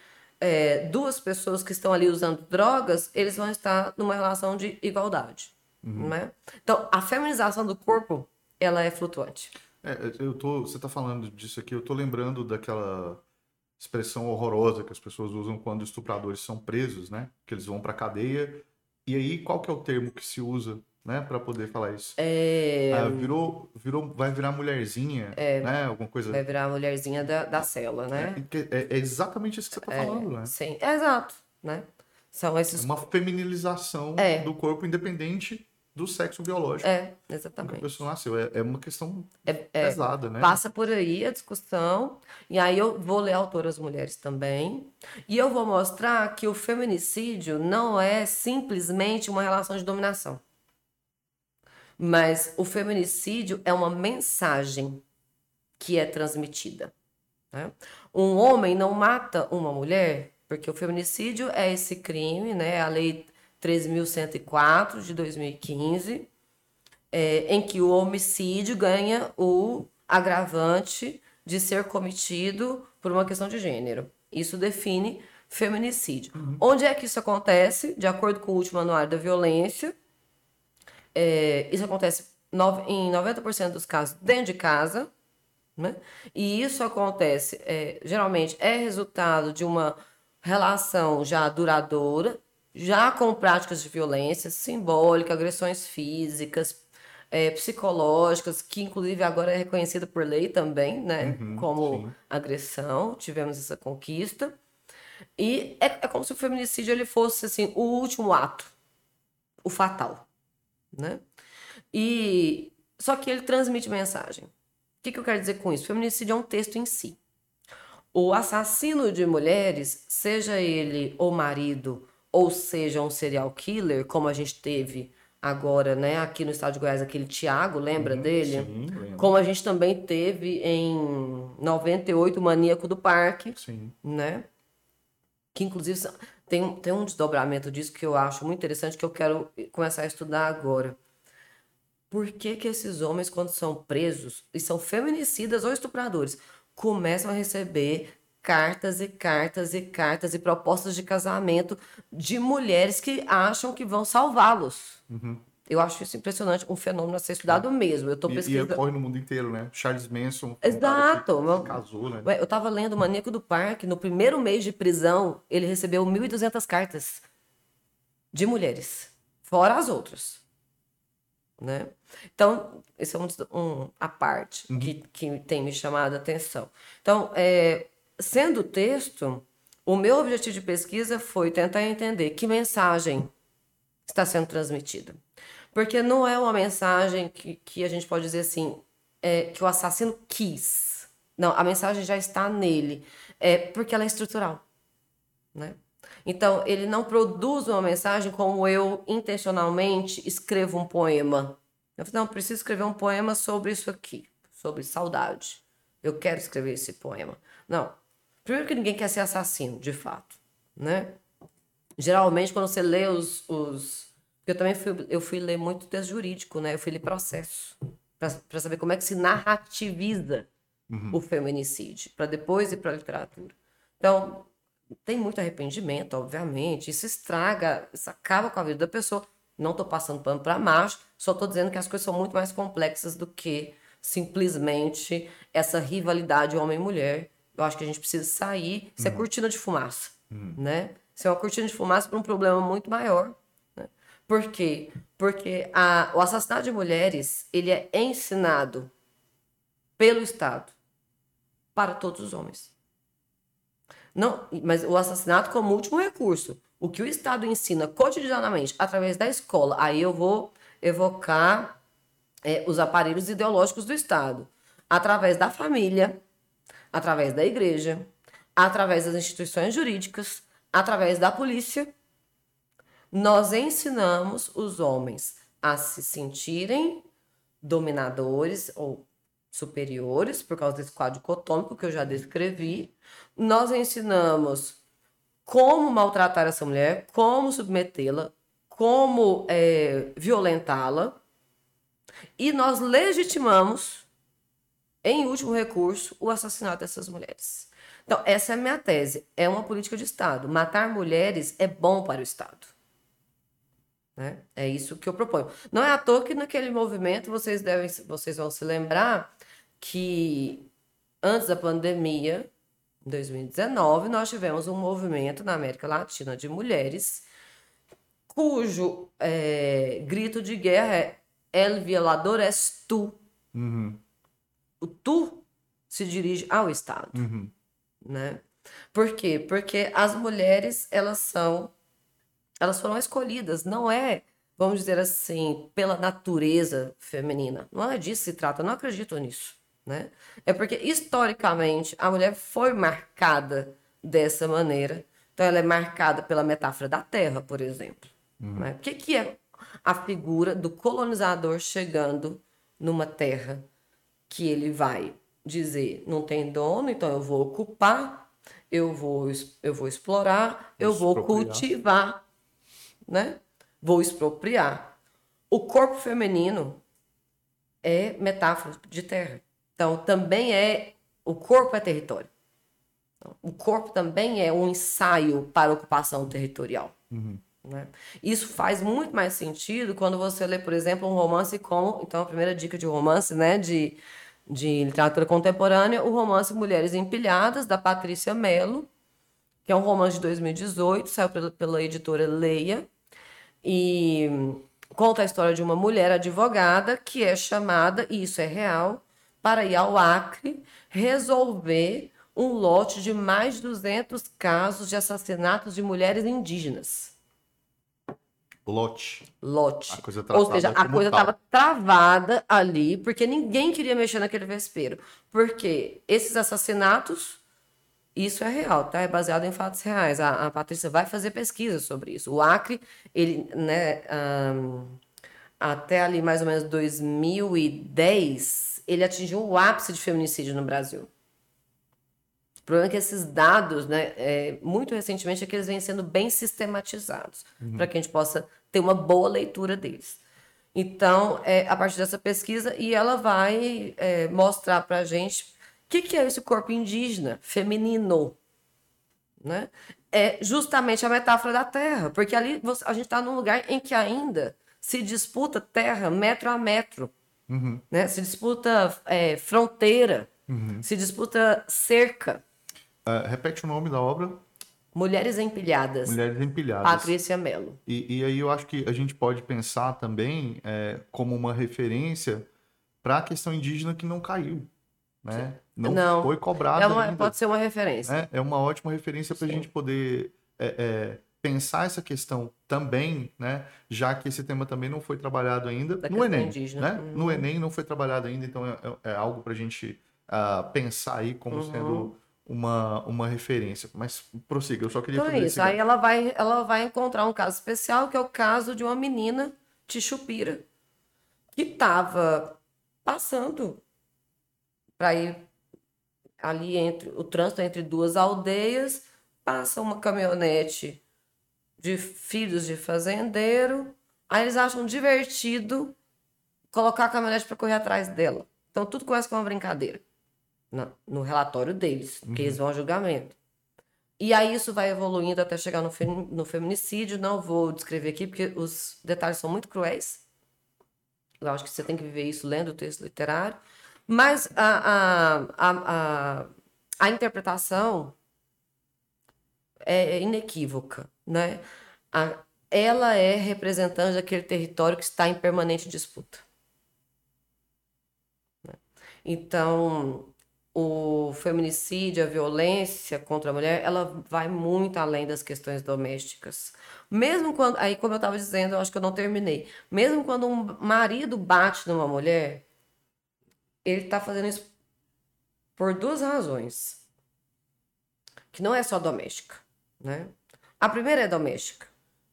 é, duas pessoas que estão ali usando drogas, eles vão estar numa relação de igualdade. Uhum. Né? Então, a feminização do corpo, ela é flutuante. É, eu tô, você está falando disso aqui, eu estou lembrando daquela expressão horrorosa que as pessoas usam quando estupradores são presos, né? Que eles vão para cadeia. E aí, qual que é o termo que se usa, né, para poder falar isso? É... Ah, virou, virou, vai virar mulherzinha, é... né? Alguma coisa. Vai virar mulherzinha da, da cela, né? É, é, é exatamente isso que você tá é, falando, né? Sim, é exato, né? São esses... É uma feminilização do corpo independente do sexo biológico. É, exatamente. a pessoa nasceu. É, é uma questão é, é, pesada, né? Passa por aí a discussão. E aí eu vou ler autoras mulheres também. E eu vou mostrar que o feminicídio não é simplesmente uma relação de dominação. Mas o feminicídio é uma mensagem que é transmitida. Né? Um homem não mata uma mulher, porque o feminicídio é esse crime, né? A lei 13.104 de 2015, é, em que o homicídio ganha o agravante de ser cometido por uma questão de gênero. Isso define feminicídio. Uhum. Onde é que isso acontece? De acordo com o último anuário da violência, é, isso acontece em 90% dos casos dentro de casa, né? E isso acontece, é, geralmente, é resultado de uma relação já duradoura, já com práticas de violência simbólica, agressões físicas, é, psicológicas, que inclusive agora é reconhecida por lei também, né? Uhum, como sim. agressão, tivemos essa conquista. E é, é, como se o feminicídio ele fosse assim, o último ato, o fatal, né? E só que ele transmite mensagem. O que, que eu quero dizer com isso? O feminicídio é um texto em si. O assassino de mulheres, seja ele o marido ou seja um serial killer, como a gente teve agora, né, aqui no estado de Goiás, aquele Tiago, lembra uhum, dele? Sim, lembro. Como a gente também teve em 98 o Maníaco do Parque, sim. né? Que inclusive tem, tem um desdobramento disso que eu acho muito interessante, que eu quero começar a estudar agora. Por que, que esses homens, quando são presos e são feminicidas ou estupradores, começam a receber cartas e cartas e cartas e propostas de casamento de mulheres que acham que vão salvá-los. Uhum. Eu acho isso impressionante, um fenômeno a ser estudado é. mesmo. Eu tô pesquisando. E, e ocorre no mundo inteiro, né? Charles Manson. Exato. Um meu... casou, né? Eu tava lendo o Maníaco do Parque. No primeiro mês de prisão, ele recebeu 1.200 cartas de mulheres, fora as outras. Né? Então, esse é um, um a parte uhum. que, que tem me chamado a atenção. Então, é, sendo texto, o meu objetivo de pesquisa foi tentar entender que mensagem está sendo transmitida. Porque não é uma mensagem que, que a gente pode dizer assim, é, que o assassino quis. Não, a mensagem já está nele. É porque ela é estrutural. Né? Então, ele não produz uma mensagem como eu intencionalmente escrevo um poema. Eu falei, não, preciso escrever um poema sobre isso aqui, sobre saudade. Eu quero escrever esse poema. Não, Primeiro que ninguém quer ser assassino, de fato. né? Geralmente, quando você lê os... os... Eu também fui, eu fui ler muito texto jurídico, né? Eu fui ler processo, para saber como é que se narrativiza uhum. o feminicídio, para depois ir para a literatura. Então, tem muito arrependimento, obviamente, isso estraga, isso acaba com a vida da pessoa. Não estou passando pano para macho, só estou dizendo que as coisas são muito mais complexas do que simplesmente essa rivalidade homem-mulher. Eu acho que a gente precisa sair. Isso é uhum. é cortina de fumaça, uhum. né? Isso é uma cortina de fumaça para um problema muito maior. Né? Por quê? Porque a, o assassinato de mulheres ele é ensinado pelo Estado para todos os homens. Não, mas o assassinato como último recurso. O que o Estado ensina cotidianamente através da escola, aí eu vou evocar é, os aparelhos ideológicos do Estado, através da família, através da igreja, através das instituições jurídicas, através da polícia, nós ensinamos os homens a se sentirem dominadores ou superiores, por causa desse quadro dicotômico que eu já descrevi. Nós ensinamos como maltratar essa mulher, como submetê-la, como é, violentá-la, e nós legitimamos, em último recurso, o assassinato dessas mulheres. Então, essa é a minha tese. É uma política de Estado. Matar mulheres é bom para o Estado. Né? É isso que eu proponho. Não é à toa que naquele movimento vocês devem, vocês vão se lembrar que antes da pandemia, em 2019, nós tivemos um movimento na América Latina de mulheres cujo é, grito de guerra é El violador és tu. Uhum. O tu se dirige ao Estado. Uhum. Né? Por quê? Porque as mulheres, elas são. Elas foram escolhidas, não é, vamos dizer assim, pela natureza feminina. Não é disso que se trata, não acredito nisso. Né? É porque, historicamente, a mulher foi marcada dessa maneira. Então, ela é marcada pela metáfora da terra, por exemplo. Uhum. Né? O que, que é a figura do colonizador chegando numa terra que ele vai dizer não tem dono, então eu vou ocupar, eu vou, eu vou explorar, eu vou cultivar, né? Vou expropriar. O corpo feminino é metáfora de terra. Então também é o corpo é território. Então, o corpo também é um ensaio para ocupação territorial. Uhum. Né? Isso faz muito mais sentido quando você lê, por exemplo, um romance como. Então, a primeira dica de romance, né, de, de literatura contemporânea, o romance Mulheres Empilhadas, da Patrícia Mello, que é um romance de 2018, saiu pela, pela editora Leia, e conta a história de uma mulher advogada que é chamada, e isso é real, para ir ao Acre resolver um lote de mais de 200 casos de assassinatos de mulheres indígenas. Lote. Lote. Ou seja, a coisa estava travada ali, porque ninguém queria mexer naquele vespeiro. Porque esses assassinatos, isso é real, tá? É baseado em fatos reais. A, a Patrícia vai fazer pesquisa sobre isso. O Acre, ele, né, um, até ali mais ou menos 2010, ele atingiu o ápice de feminicídio no Brasil. O problema é que esses dados, né, é, muito recentemente, é que eles vêm sendo bem sistematizados, uhum. para que a gente possa ter uma boa leitura deles. Então, é a partir dessa pesquisa, e ela vai é, mostrar para a gente o que, que é esse corpo indígena, feminino. Né? É justamente a metáfora da terra, porque ali a gente está num lugar em que ainda se disputa terra metro a metro, uhum. né? se disputa é, fronteira, uhum. se disputa cerca. Uh, repete o nome da obra. Mulheres Empilhadas. Mulheres Empilhadas. Patrícia Mello. E, e aí eu acho que a gente pode pensar também é, como uma referência para a questão indígena que não caiu. Né? Não, não, foi cobrada. É uma, pode ser uma referência. É, é uma ótima referência para a gente poder é, é, pensar essa questão também, né? já que esse tema também não foi trabalhado ainda da no Enem. Indígena. Né? Uhum. No Enem não foi trabalhado ainda, então é, é, é algo para a gente uh, pensar aí como uhum. sendo uma, uma referência. Mas prossiga, eu só queria então é isso. Aí ela vai, ela vai encontrar um caso especial, que é o caso de uma menina, Tichupira, que estava passando para ir ali entre o trânsito entre duas aldeias, passa uma caminhonete de filhos de fazendeiro, aí eles acham divertido colocar a caminhonete para correr atrás dela. Então tudo começa com uma brincadeira. No, no relatório deles, que eles vão a julgamento. E aí isso vai evoluindo até chegar no, no feminicídio. Não vou descrever aqui, porque os detalhes são muito cruéis. Eu acho que você tem que viver isso lendo o texto literário. Mas a, a, a, a, interpretação é inequívoca, né? A- ela é representante daquele território que está em permanente disputa. né? Então, o feminicídio, a violência contra a mulher, ela vai muito além das questões domésticas. Mesmo quando, aí como eu estava dizendo, eu acho que eu não terminei. Mesmo quando um marido bate numa mulher, ele está fazendo isso por duas razões, que não é só doméstica, né? A primeira é doméstica,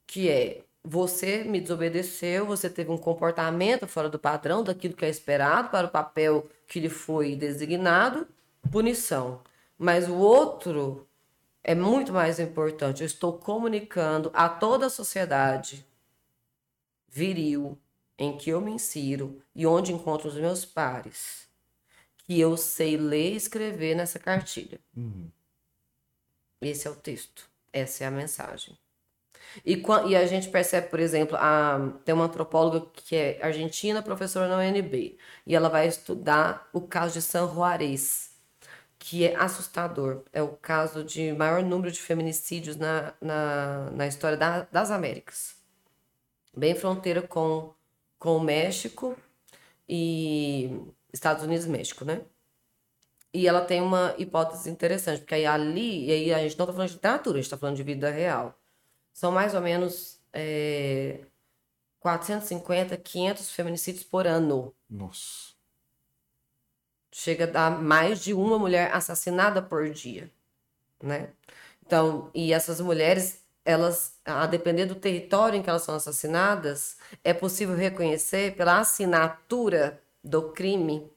que é você me desobedeceu, você teve um comportamento fora do padrão daquilo que é esperado para o papel que lhe foi designado, punição. Mas o outro é muito mais importante. Eu estou comunicando a toda a sociedade viril em que eu me insiro e onde encontro os meus pares que eu sei ler e escrever nessa cartilha. Esse é o texto. Essa é a mensagem. E, e a gente percebe, por exemplo, a, tem uma antropóloga que é argentina, professora na UNB, e ela vai estudar o caso de San Juarez, que é assustador. É o caso de maior número de feminicídios na, na, na história da- das Américas. Bem fronteira com, com o México e Estados Unidos e México, né? E ela tem uma hipótese interessante, porque aí ali, e aí a gente não está falando de literatura, a gente está falando de vida real. São mais ou menos é, 450, 500 feminicídios por ano. Nossa. Chega a dar mais de uma mulher assassinada por dia, né? Então, e essas mulheres, elas, a depender do território em que elas são assassinadas, é possível reconhecer pela assinatura do crime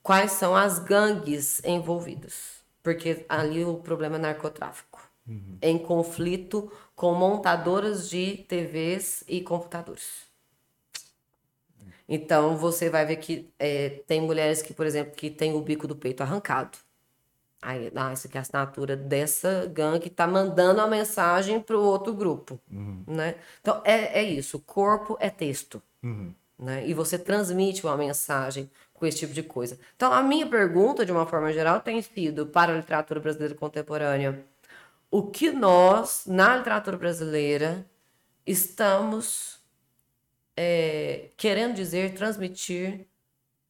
quais são as gangues envolvidas. Porque ali o problema é narcotráfico. Em conflito com montadoras de TVs e computadores. Então você vai ver que é, tem mulheres que, por exemplo, que tem o bico do peito arrancado. Aí, ah, essa aqui é a assinatura dessa gangue que tá mandando a mensagem para o outro grupo, né? Então é, é isso, o corpo é texto, né? E você transmite uma mensagem com esse tipo de coisa. Então a minha pergunta, de uma forma geral, tem sido para a literatura brasileira contemporânea: o que nós, na literatura brasileira, estamos é, querendo dizer, transmitir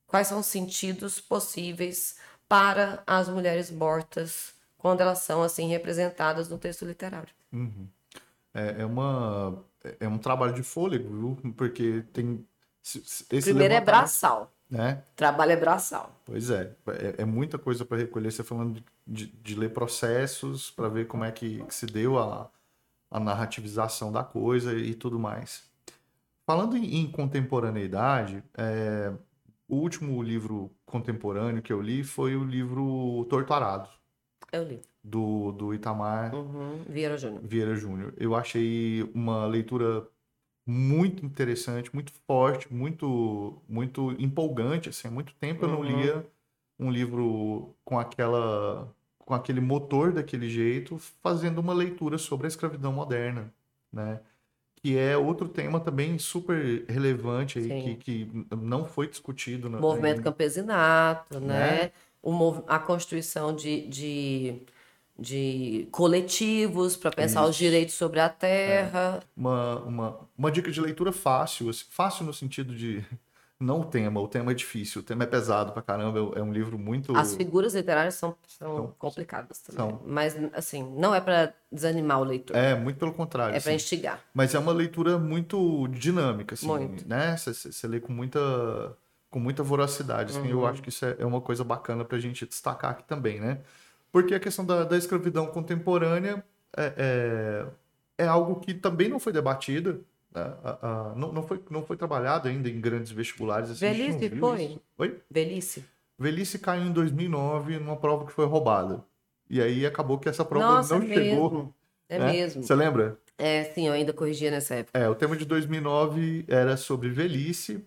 quais são os sentidos possíveis para as mulheres mortas quando elas são assim representadas no texto literário. É, é uma é um trabalho de fôlego, viu? Porque tem se- se- esse Primeiro é braçal, né? trabalho é braçal. Pois é, é, é muita coisa para recolher. Você falando de, de, de ler processos para ver como é que, que se deu a, a narrativização da coisa e tudo mais. Falando em, em contemporaneidade, é, o último livro contemporâneo que eu li foi o livro Torturado, Eu li. do, do Itamar Uhum. Vieira Júnior. Vieira Júnior. Eu achei uma leitura muito interessante, muito forte, muito muito empolgante, assim, há muito tempo eu não Uhum. lia um livro com aquela com aquele motor daquele jeito, fazendo uma leitura sobre a escravidão moderna, né? Que é outro tema também super relevante aí, que, que não foi discutido na, Movimento ainda. campesinato, né? Né? O mov- a constituição de, de, de coletivos para pensar os Isso. direitos sobre a terra. uma, uma, uma dica de leitura fácil, assim, fácil no sentido de não o tema, o tema é difícil, o tema é pesado pra caramba, é é um livro muito As figuras literárias são, são São. complicadas também. São. Mas, assim, não é para desanimar o leitor. é muito pelo contrário, É para assim. instigar. mas é uma leitura muito dinâmica, assim, Muito. né? Você lê com muita com muita voracidade, assim, Uhum. eu acho que isso é, é uma coisa bacana pra gente destacar aqui também, né? Porque a questão da, da escravidão contemporânea é, é, é algo que também não foi debatido, A- a- não, não, foi, não foi trabalhado ainda em grandes vestibulares. Assim, Velhice foi? isso. Oi? Velhice. Velhice caiu em 2009 numa prova que foi roubada. e aí acabou que essa prova Nossa, não é chegou. mesmo. É né? mesmo. Você lembra? É, sim, eu ainda corrigia nessa época. É, o tema de 2009 era sobre velhice,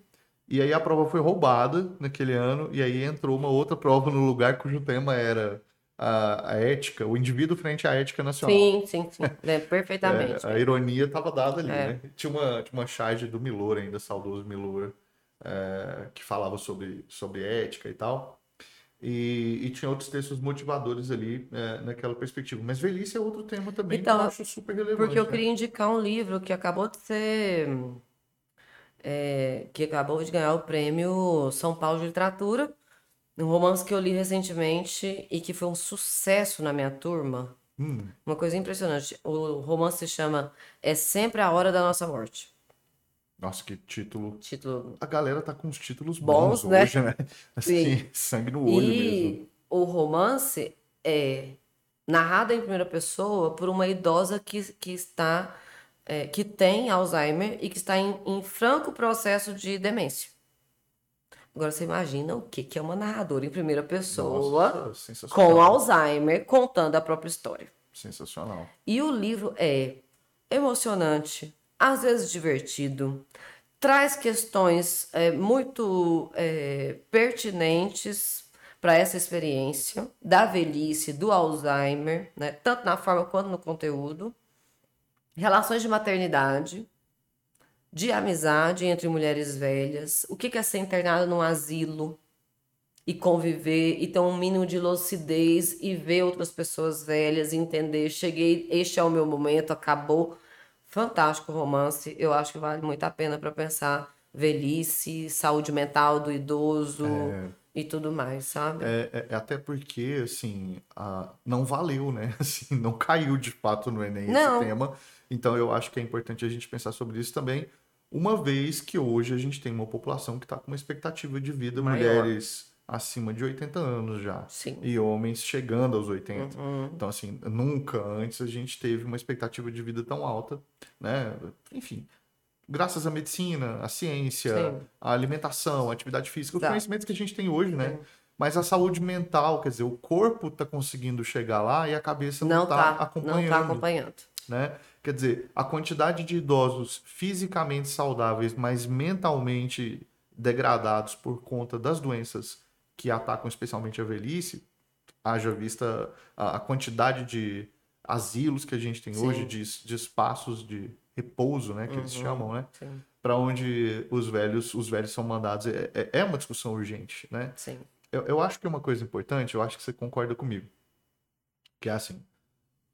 e aí a prova foi roubada naquele ano, e aí entrou uma outra prova no lugar cujo tema era a, a ética, o indivíduo frente à ética nacional. Sim, sim, sim. Lembro perfeitamente. É, a ironia estava dada ali, É. né? Tinha uma, tinha uma charge do Milor ainda, saudoso Milor, é, que falava sobre, sobre ética e tal. E, e tinha outros textos motivadores ali é, naquela perspectiva. Mas velhice é outro tema também Então, que eu acho super relevante. Porque eu né? queria indicar um livro que acabou de ser. é, que acabou de ganhar o prêmio São Paulo de Literatura. Um romance que eu li recentemente e que foi um sucesso na minha turma. Hum, Uma coisa impressionante. O romance se chama É Sempre a Hora da Nossa Morte. nossa, que título. Título. A galera tá com os títulos Bons, bons, né? hoje, né? Assim, Sim. sangue no olho mesmo. E o romance é narrado em primeira pessoa por uma idosa que, que está é, que tem Alzheimer e que está em, em franco processo de demência. Agora você imagina o que, que é uma narradora em primeira pessoa Nossa, com Alzheimer contando a própria história. Sensacional. E o livro é emocionante, às vezes divertido, traz questões é, muito é, pertinentes para essa experiência da velhice, do Alzheimer, né? tanto na forma quanto no conteúdo. Relações de maternidade, de amizade entre mulheres velhas, o que é ser internado num asilo e conviver e ter um mínimo de lucidez e ver outras pessoas velhas e entender, cheguei, este é o meu momento, acabou. Fantástico romance, eu acho que vale muito a pena para pensar velhice, saúde mental do idoso e tudo mais, sabe? É, é- é até porque, assim, a- não valeu, né? Assim, não caiu de fato no Enem Não. esse tema. Então eu acho que é importante a gente pensar sobre isso também, uma vez que hoje a gente tem uma população que está com uma expectativa de vida, Maior. mulheres acima de 80 anos já. Sim. E homens chegando aos 80. Uhum. Então, assim, nunca antes a gente teve uma expectativa de vida tão alta, né? Enfim, graças à medicina, à ciência, Sim. à alimentação, à atividade física, os Tá. conhecimentos que a gente tem hoje, né? Sim. Mas a saúde mental, quer dizer, o corpo tá conseguindo chegar lá e a cabeça não, Não tá, tá, não acompanhando, tá acompanhando. né? Quer dizer, a quantidade de idosos fisicamente saudáveis, mas mentalmente degradados por conta das doenças que atacam especialmente a velhice, haja vista a, quantidade de asilos que a gente tem Sim. hoje, de, de espaços de repouso, né, que eles Uhum. chamam, né, para onde os velhos, os velhos são mandados, é, é- é uma discussão urgente, né? sim. Eu, eu acho que é uma coisa importante, eu acho que você concorda comigo. Que é assim,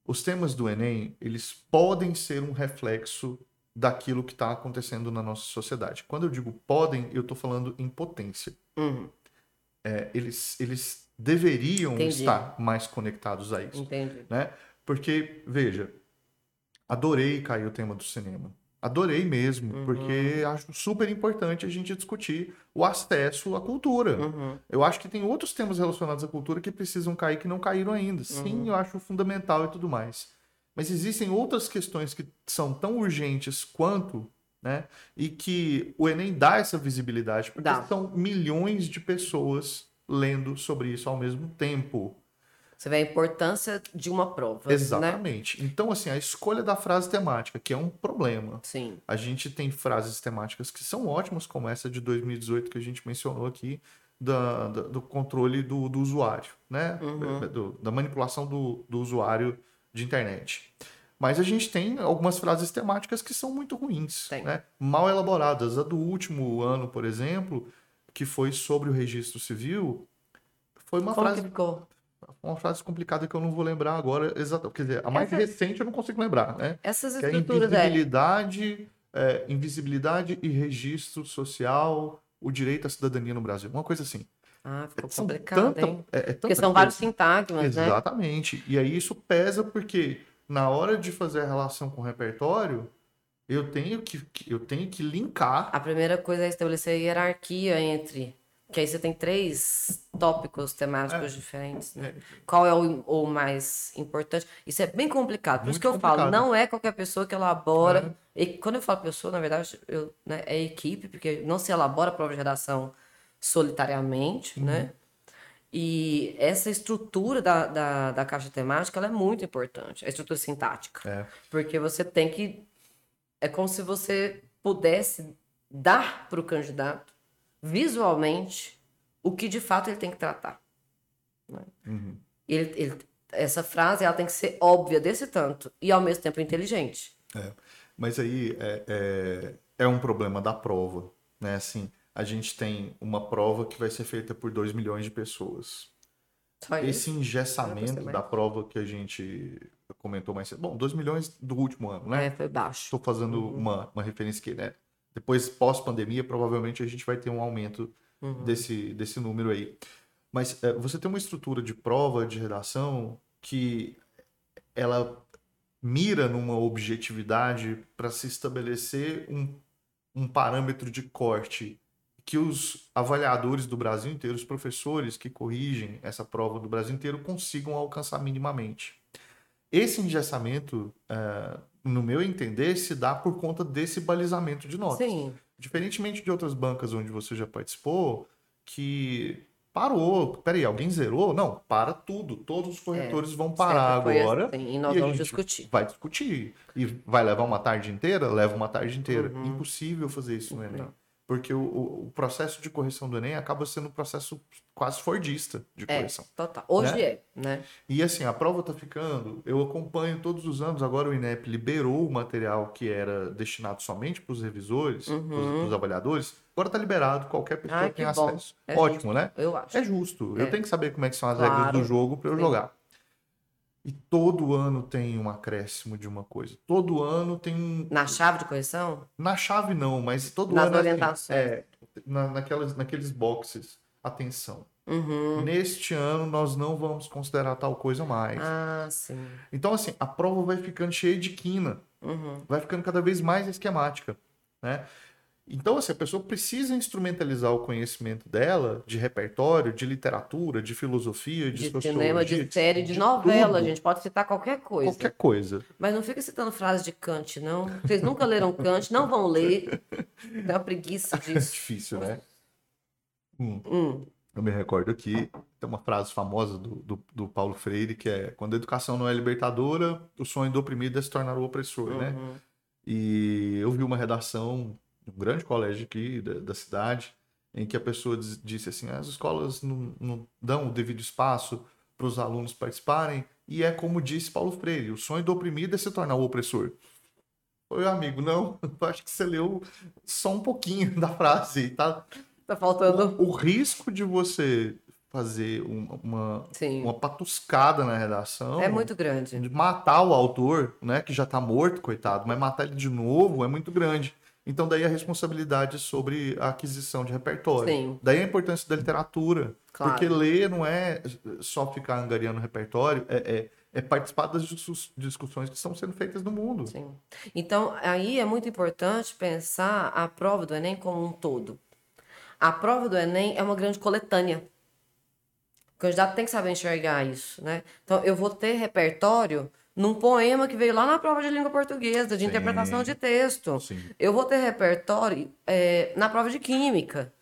os temas do Enem, eles podem ser um reflexo daquilo que está acontecendo na nossa sociedade. Quando eu digo podem, eu estou falando em potência. Uhum. É, eles, eles deveriam Entendi. estar mais conectados a isso, Entendi. né? Porque, veja, adorei cair o tema do cinema. Adorei mesmo, Uhum. porque acho super importante a gente discutir o acesso à cultura. Uhum. Eu acho que tem outros temas relacionados à cultura que precisam cair que não caíram ainda. Sim, eu acho fundamental e tudo mais. Mas existem outras questões que são tão urgentes quanto, né? E que o Enem dá essa visibilidade, porque Dá. são milhões de pessoas lendo sobre isso ao mesmo tempo. Você vê a importância de uma prova, né? Exatamente. Então, assim, a escolha da frase temática, que é um problema. Sim. A gente tem frases temáticas que são ótimas, como essa de 2018 que a gente mencionou aqui, da, da- do controle do, do usuário, né? Uhum. Do- da manipulação do, do usuário de internet. Mas a gente tem algumas frases temáticas que são muito ruins, né? mal elaboradas. A do último ano, por exemplo, que foi sobre o registro civil, foi uma Como frase que ficou? Uma frase complicada que eu não vou lembrar agora exatamente. Quer dizer, a mais Essa- recente eu não consigo lembrar, né? Essas Que é estruturas, é. invisibilidade, é, invisibilidade e registro social, o direito à cidadania no Brasil. Uma coisa assim. Ah, ficou São complicado, tanta- hein? é- é tanta Porque são coisa. vários sintagmas, né? Exatamente. E aí isso pesa porque na hora de fazer a relação com o repertório, eu tenho que, que- eu tenho que linkar. A primeira coisa é estabelecer a hierarquia entre. Que aí você tem três tópicos temáticos diferentes, né? Qual é o, o mais importante? Isso é bem complicado. Por isso Muito que eu falo, complicado. não é qualquer pessoa que elabora. E quando eu falo pessoa, na verdade, eu, né, é equipe, porque não se elabora a prova de redação solitariamente, Uhum. né? E essa estrutura da, da, da caixa temática ela é muito importante, a estrutura sintática. É. Porque você tem que. É como se você pudesse dar para o candidato, visualmente, o que de fato ele tem que tratar. Né? Uhum. Ele, ele, essa frase ela tem que ser óbvia desse tanto e ao mesmo tempo inteligente. É. Mas aí é, é, é um problema da prova, né? Assim, a gente tem uma prova que vai ser feita por 2 milhões de pessoas. Só isso. Esse é engessamento da prova que a gente comentou mais cedo. Bom, 2 milhões do último ano, né? É, foi baixo. Estou fazendo Uhum. uma, uma referência aqui, né? Depois, pós-pandemia, provavelmente a gente vai ter um aumento Uhum. desse, desse número aí. Mas é, você tem uma estrutura de prova, de redação, que ela mira numa objetividade para se estabelecer um, um parâmetro de corte que os avaliadores do Brasil inteiro, os professores que corrigem essa prova do Brasil inteiro, consigam alcançar minimamente. Esse engessamento, é, no meu entender, se dá por conta desse balizamento de notas. Sim. Diferentemente de outras bancas onde você já participou, que parou. Peraí, alguém zerou? Não, para tudo. Todos os corretores vão parar agora. assim, e nós a vamos discutir. Vai discutir. E vai levar uma tarde inteira? Leva uma tarde inteira. Uhum. Impossível fazer isso no Enem. Porque o, o- processo de correção do Enem acaba sendo um processo quase fordista de É, correção. total. Hoje Né? é, né? E assim, a prova tá ficando. Eu acompanho todos os anos. Agora o INEP liberou o material que era destinado somente para os revisores, para os avaliadores. Agora tá liberado, qualquer pessoa Uhum. Ai, tem acesso. É Ótimo, justo. né? Eu acho. É justo. É. Eu tenho que saber como é que são as Claro. regras do jogo para eu Sim. jogar. E todo ano tem um acréscimo de uma coisa. Todo ano tem um. Na chave de correção? Na chave não, mas todo Nas ano. assim, orientações. é, na, naquelas, naqueles boxes. Atenção. Uhum. Neste ano nós não vamos considerar tal coisa mais. Ah, sim. Então, assim, a prova vai ficando cheia de quina, Uhum. vai ficando cada vez mais esquemática, né? Então, assim, a pessoa precisa instrumentalizar o conhecimento dela de repertório, de literatura, de filosofia, de, De cinema, de série, de, novela, tudo, a gente pode citar qualquer coisa. Qualquer coisa. Mas não fica citando frases de Kant, não. Vocês nunca leram Kant, não vão ler. Dá uma preguiça É disso. difícil, né? Hum, Hum, eu me recordo aqui, tem uma frase famosa do, do, do Paulo Freire, que é quando a educação não é libertadora, o sonho do oprimido é se tornar o opressor, né? uhum. E eu vi uma redação de um grande colégio aqui da, da cidade, em que a pessoa diz- disse assim: as escolas não, não dão o devido espaço para os alunos participarem, e é como disse Paulo Freire: o sonho do oprimido é se tornar o opressor. Oi, amigo, não, acho que você leu só um pouquinho da frase, tá? Tá faltando. O, o risco de você fazer um- uma, Sim. uma patuscada na redação É muito grande. de matar o autor, né, que já tá morto, coitado, mas matar ele de novo é muito grande. Então daí a responsabilidade sobre a aquisição de repertório. Sim. Daí a importância da literatura, Claro. porque ler não é só ficar angariando repertório, é, é, é participar das discuss- discussões que estão sendo feitas no mundo. Sim. Então, aí é muito importante pensar a prova do Enem como um todo. A prova do Enem é uma grande coletânea. O candidato tem que saber enxergar isso, né? Então, eu vou ter repertório num poema que veio lá na prova de língua portuguesa, de Sim. interpretação de texto. Sim. Eu vou ter repertório é, na prova de química,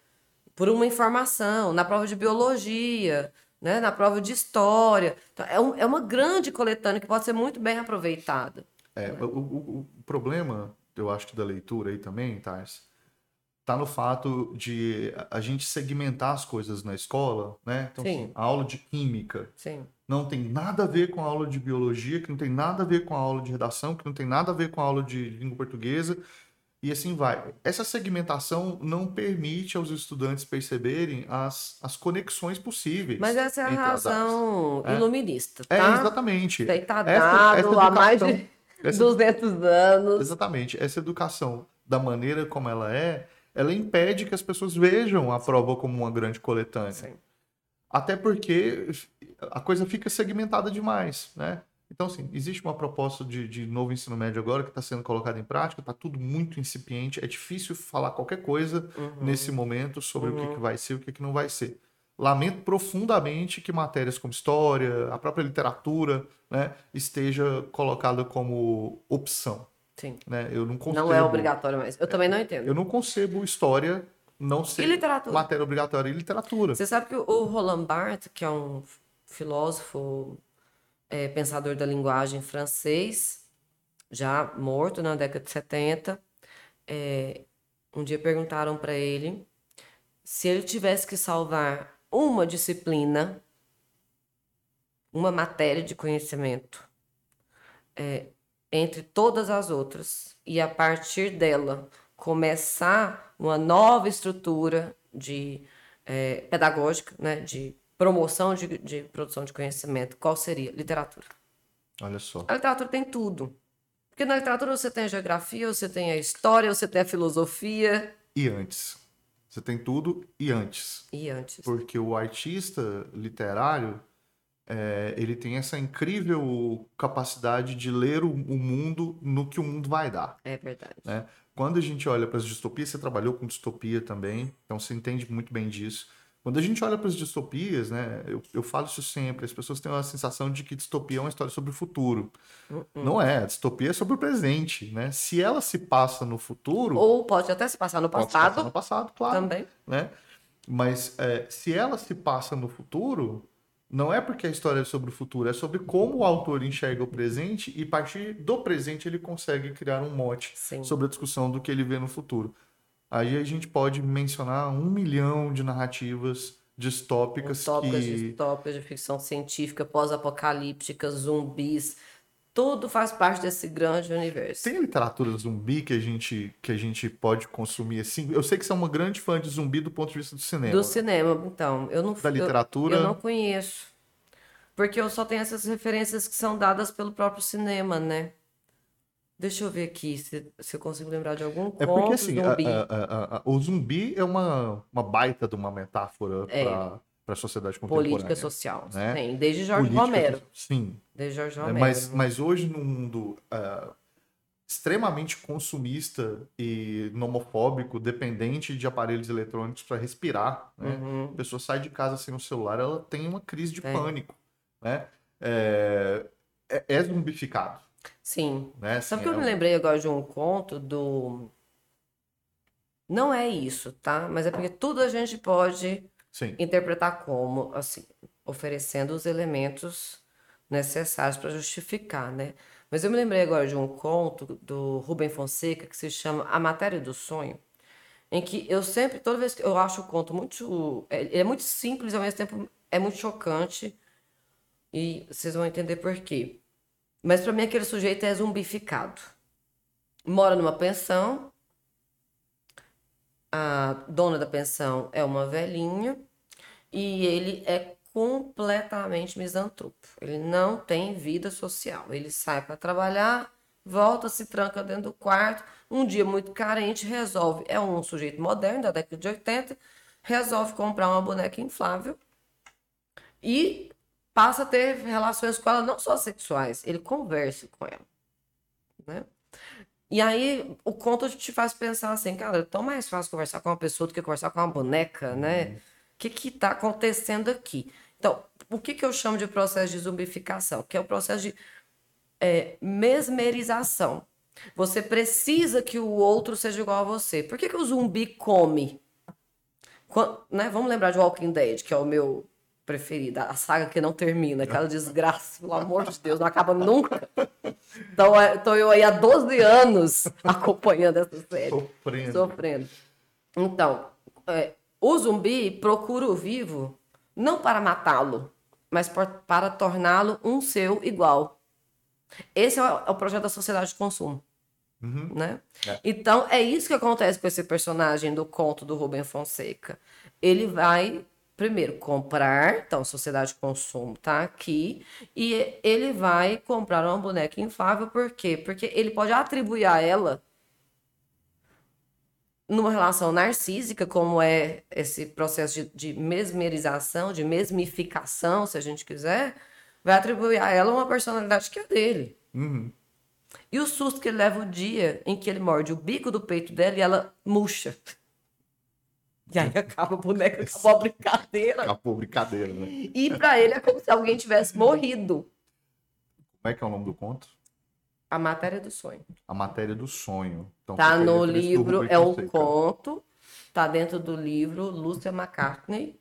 por uma informação, na prova de biologia, né? na prova de história. Então, é, um- é uma grande coletânea que pode ser muito bem aproveitada. É, o, o- o problema, eu acho da leitura aí também, Tars, tá no fato de a- gente segmentar as coisas na escola, né? Então, Sim. assim, a aula de química Sim. não tem nada a ver com a aula de biologia, que não tem nada a ver com a aula de redação, que não tem nada a ver com a aula de língua portuguesa, e assim vai. Essa segmentação não permite aos estudantes perceberem as, as conexões possíveis. Mas essa é a razão É. iluminista, É, tá? exatamente. Isso tá Essa- dado essa há mais de essa 200 anos. Exatamente. Essa educação, da maneira como ela é, ela impede que as pessoas vejam a prova como uma grande coletânea. Sim. Até porque a coisa fica segmentada demais, né? Então, assim, existe uma proposta de, de novo ensino médio agora que está sendo colocada em prática, está tudo muito incipiente, é difícil falar qualquer coisa Uhum. nesse momento sobre o que, que vai ser e o que, que não vai ser. Lamento profundamente que matérias como história, a própria literatura, né, esteja colocada como opção. Sim. Né? Eu não concebo, Não é obrigatório mais. Eu também não entendo. Eu não concebo história não ser literatura? matéria obrigatória e literatura. Você sabe que o Roland Barthes, que é um filósofo, é, pensador da linguagem francês, já morto na década de 70, é, um dia perguntaram para ele se ele tivesse que salvar uma disciplina, uma matéria de conhecimento, é, entre todas as outras, e a partir dela começar uma nova estrutura de é, pedagógica, né, de promoção de, de produção de conhecimento, qual seria? Literatura. Olha só. A literatura tem tudo. Porque na literatura você tem a geografia, você tem a história, você tem a filosofia. E antes. Você tem tudo e antes. E antes. Porque o artista literário, é, ele tem essa incrível capacidade de ler o, o, mundo no que o mundo vai dar. É verdade. Né? Quando a gente olha para as distopias, você trabalhou com distopia também, então você entende muito bem disso. Quando a gente olha para as distopias, né, eu, eu falo isso sempre, as pessoas têm a sensação de que distopia é uma história sobre o futuro. Uh-uh. Não é, a distopia é sobre o presente, né? Se ela se passa no futuro... Ou pode até se passar no pode passado. se passar no passado, claro. Também. Né? Mas é, se ela se passa no futuro, não é porque a história é sobre o futuro, é sobre como o autor enxerga o presente e a partir do presente ele consegue criar um mote Sim. sobre a discussão do que ele vê no futuro. Aí a gente pode mencionar um milhão de narrativas distópicas Utópicas, que... distópicas de ficção científica, pós-apocalíptica, zumbis. Tudo faz parte desse grande universo. Tem literatura zumbi que a gente que a gente pode consumir assim? Eu sei que você é uma grande fã de zumbi do ponto de vista do cinema. Do cinema, então. Eu não, Da literatura? Eu, eu não conheço. Porque eu só tenho essas referências que são dadas pelo próprio cinema, né? Deixa eu ver aqui se, se eu consigo lembrar de algum É conto porque assim, zumbi. a- a- a- o zumbi é uma, uma baita de uma metáfora É. para a sociedade contemporânea. Política social. né? Tem, desde Jorge Política- Romero. Sim, Desde Jorge É, Romero. mas, mas hoje, num mundo ah, extremamente consumista e nomofóbico, dependente de aparelhos eletrônicos para respirar, né? Uhum. a pessoa sai de casa sem o celular, ela tem uma crise de Tem. pânico. Né? É, é, é zumbificado. Sim. Né? Sabe Assim, que eu é me um- lembrei agora de um conto do. Não é isso, tá? Mas é porque tudo a gente pode Sim. interpretar como, assim, oferecendo os elementos necessários para justificar, né? Mas eu me lembrei agora de um conto do Rubem Fonseca que se chama A Matéria do Sonho, em que eu sempre, toda vez que eu acho o conto muito. é- Ele é muito simples, ao mesmo tempo é muito chocante, e vocês vão entender por quê. Mas para mim aquele sujeito é zumbificado. Mora numa pensão, a dona da pensão é uma velhinha e ele é completamente misantropo. Ele não tem vida social. Ele sai para trabalhar, volta, se tranca dentro do quarto. Um dia muito carente, resolve. É um sujeito moderno da década de 80, resolve comprar uma boneca inflável e passa a ter relações com ela, não só sexuais, ele conversa com ela. Né? E aí o conto te faz pensar assim, cara, é tão mais fácil conversar com uma pessoa do que conversar com uma boneca, né? O que que tá acontecendo aqui? Então, o que que eu chamo de processo de zumbificação? Que é o processo de é, mesmerização. Você precisa que o outro seja igual a você. Por que que o zumbi come? Quan- né? Vamos lembrar de Walking Dead, que é o meu preferido, a saga que não termina, aquela desgraça, pelo amor de Deus, não acaba nunca. Então, é- então eu aí há 12 anos acompanhando essa série Sofrendo. sofrendo. Então, é, o zumbi procura o vivo não para matá-lo, mas por- para torná-lo um seu igual. Esse é o, é o projeto da sociedade de consumo. Uhum. Né? É. Então, é isso que acontece com esse personagem do conto do Rubem Fonseca. Ele vai, primeiro, comprar, então, sociedade de consumo tá aqui, e ele vai comprar uma boneca inflável, por quê? Porque ele pode atribuir a ela numa relação narcísica, como é esse processo de, de mesmerização, de mesmificação, se a gente quiser, vai atribuir a ela uma personalidade que é dele. Uhum. E o susto que ele leva o dia em que ele morde o bico do peito dela e ela murcha. E aí acaba a boneca, acabou a brincadeira. Acabou a brincadeira, né? E pra ele é como se alguém tivesse morrido. Como é que é o nome do conto? A matéria do sonho. A Matéria do Sonho. Então, Tá no livro, é um conto. Tá dentro do livro Lúcia McCartney.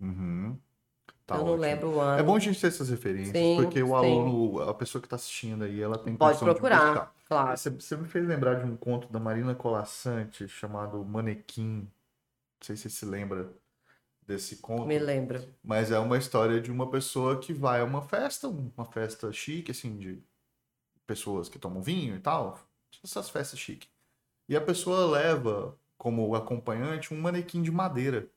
Uhum. Tá eu não ótimo. lembro o ano. É bom a gente ter essas referências, Sim, porque o sim. aluno, a pessoa que está assistindo aí, ela tem Pode procurar, claro. Você, você me fez lembrar de um conto da Marina Colassante chamado Manequim. Não sei se você se lembra desse conto. Me lembro. Mas é uma história de uma pessoa que vai a uma festa, uma festa chique, assim, de pessoas que tomam vinho e tal. Essas festas chique. E a pessoa leva como acompanhante um manequim de madeira.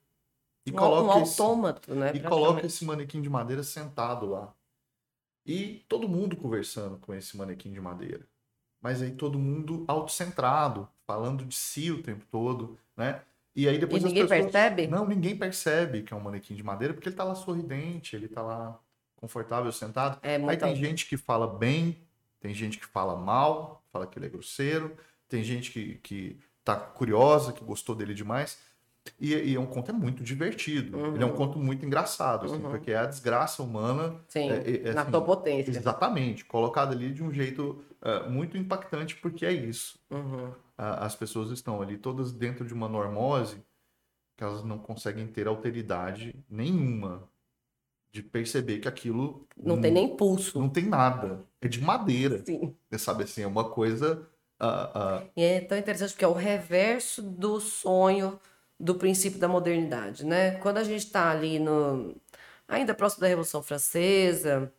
E Um, coloca um esse, autômato, né? e coloca esse manequim de madeira sentado lá. E todo mundo conversando com esse manequim de madeira. Mas aí todo mundo autocentrado, falando de si o tempo todo, né? E aí depois E ninguém pessoas... percebe? Não, ninguém percebe que é um manequim de madeira, porque ele tá lá sorridente, ele tá lá confortável, sentado. É Aí tem gente que fala bem, tem gente que fala mal, fala que ele é grosseiro, tem gente que, que tá curiosa, que gostou dele demais. E, e é um conto é muito divertido. Uhum. Ele é um conto muito engraçado, assim, Uhum. porque é a desgraça humana. Sim, é- é na assim, sua potência. Exatamente, colocado ali de um jeito é, muito impactante, porque é isso. Uhum. As pessoas estão ali todas dentro de uma normose que elas não conseguem ter alteridade nenhuma de perceber que aquilo Não tem nem pulso. não tem nada. É de madeira. Sim. Você sabe assim, é uma coisa. ah, ah, E é tão interessante porque é o reverso do sonho do princípio da modernidade, né? Quando a gente está ali no ainda próximo da Revolução Francesa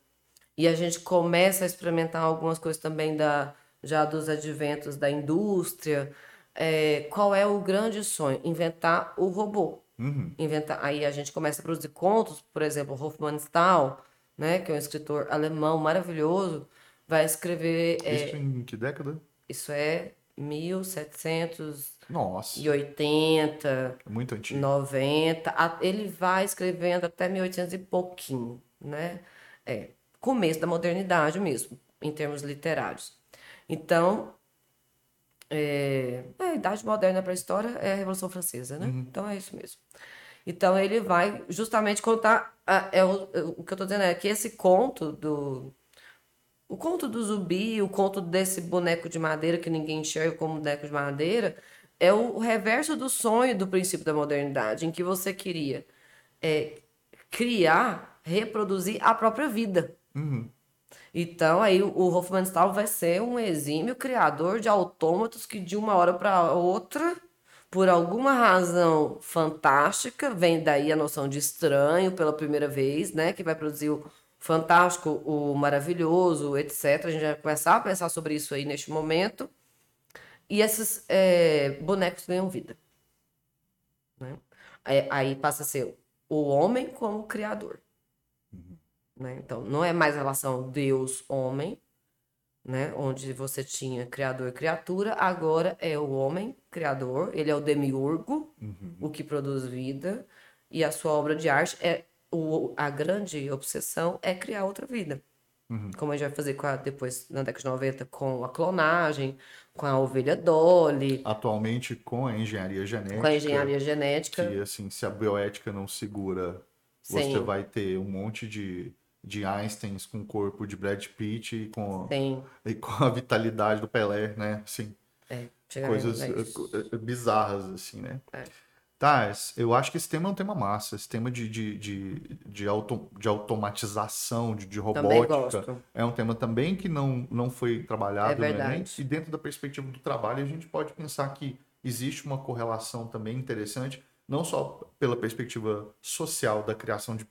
e a gente começa a experimentar algumas coisas também da já dos adventos da indústria, é, qual é o grande sonho? Inventar o robô. uhum. Inventar, aí a gente começa a produzir contos, por exemplo, Hofmannsthal, né, que é um escritor alemão maravilhoso, vai escrever é, Isso em que década? isso é 1780, Nossa, é muito antigo. 90. a- Ele vai escrevendo até 1800 e pouquinho, né? É, começo da modernidade mesmo, em termos literários. Então, é, é, a Idade Moderna para a história é a Revolução Francesa, né? Então é isso mesmo. Então ele vai justamente contar. a- é o, o que eu tô dizendo é que esse conto do. O conto do zumbi, o conto desse boneco de madeira que ninguém enxerga como boneco de madeira, é o, o reverso do sonho do princípio da modernidade, em que você queria é, criar, reproduzir a própria vida. Uhum. Então, aí o Hofmannsthal vai ser um exímio criador de autômatos que de uma hora para outra, por alguma razão fantástica, vem daí a noção de estranho pela primeira vez, né? Que vai produzir o fantástico, o maravilhoso, etc. A gente vai começar a pensar sobre isso aí neste momento. E esses é, bonecos ganham vida. né? Aí, aí passa a ser o homem como criador né? Então, não é mais a relação Deus-homem, né? Onde você tinha criador e criatura, agora é o homem criador, ele é o demiurgo, o que produz vida, e a sua obra de arte é o, a grande obsessão é criar outra vida. Como a gente vai fazer com a- depois, na década de 90, com a clonagem, com a ovelha Dolly, Atualmente, com a engenharia genética, com a engenharia genética. que assim, se a bioética não segura, você Sim. vai ter um monte de, de Einsteins com o corpo de Brad Pitt e com, e com a vitalidade do Pelé, né? Assim, É, coisas isso. eh, eh, bizarras, assim, né? É. Tá, eu acho que esse tema é um tema massa. Esse tema de, de, de, de, auto, de automatização, de, de robótica, é um tema também que não, não foi trabalhado É verdade. E dentro da perspectiva do trabalho, a gente pode pensar que existe uma correlação também interessante, não só pela perspectiva social da criação de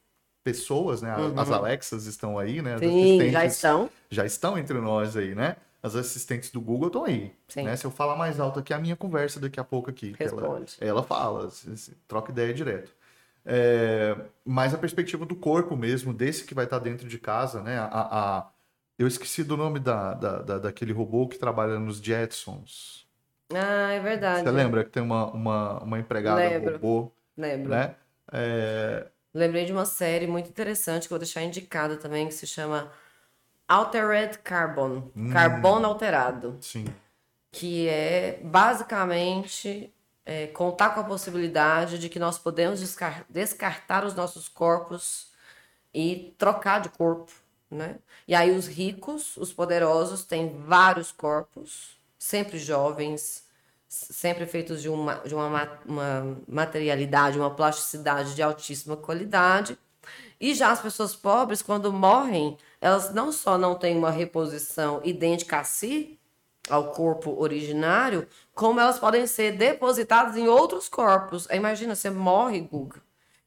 pessoas, né? As Alexas estão aí, né? As Uhum. Sim, já estão. já estão entre nós aí, né? As assistentes do Google estão aí. Sim. Né? Se eu falar mais alto aqui, a minha conversa daqui a pouco aqui. que Ela, Responde. ela fala, troca ideia direto. É, mas a perspectiva do corpo mesmo, desse que vai estar dentro de casa, né? A, a- eu esqueci do nome da, da, da- daquele robô que trabalha nos Jetsons. Ah, é verdade. Você lembra que tem uma, uma, uma empregada Lembro. robô, Lembro. né? É, Lembrei de uma série muito interessante que eu vou deixar indicada também, que se chama Altered Carbon. Hum. Carbono alterado. sim. Que é basicamente é, contar com a possibilidade de que nós podemos descar- descartar os nossos corpos e trocar de corpo, né? E aí os ricos, os poderosos, têm vários corpos, sempre jovens, sempre feitos de uma, de uma, uma materialidade, uma plasticidade de altíssima qualidade. E já as pessoas pobres, quando morrem, elas não só não têm uma reposição idêntica a si, ao corpo originário, como elas podem ser depositadas em outros corpos. Imagina, você morre, Guga,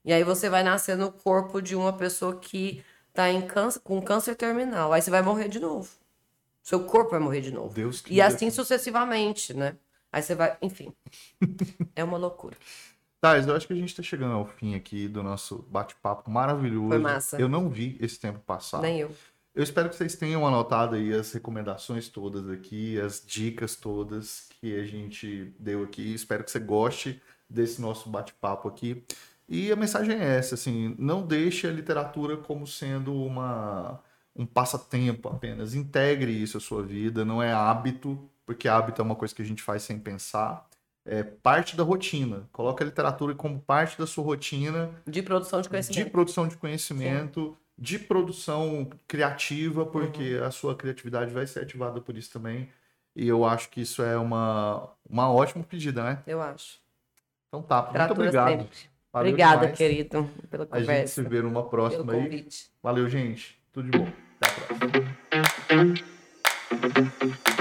e aí você vai nascer no corpo de uma pessoa que está câncer, com câncer terminal. Aí você vai morrer de novo. Seu corpo vai morrer de novo. Deus que e assim sucessivamente, né? Aí você vai, enfim. é uma loucura. Thais, eu acho que a gente está chegando ao fim aqui do nosso bate-papo maravilhoso. Foi massa. Eu não vi esse tempo passar. Nem eu. Eu espero que vocês tenham anotado aí as recomendações todas aqui, as dicas todas que a gente deu aqui. Espero que você goste desse nosso bate-papo aqui. E a mensagem é essa, assim, não deixe a literatura como sendo uma, um passatempo apenas. Integre isso à sua vida, não é hábito, porque hábito é uma coisa que a gente faz sem pensar. É parte da rotina. Coloque a literatura como parte da sua rotina. De produção de conhecimento. De produção de conhecimento, Sim. de produção criativa, porque uhum. a sua criatividade vai ser ativada por isso também. E eu acho que isso é uma, uma ótima pedida, né? Eu acho. Então tá, muito obrigado. Sempre. Valeu Obrigada, demais. querido, pela conversa. A gente se vê numa próxima aí. Valeu, gente. Tudo de bom. Até a próxima.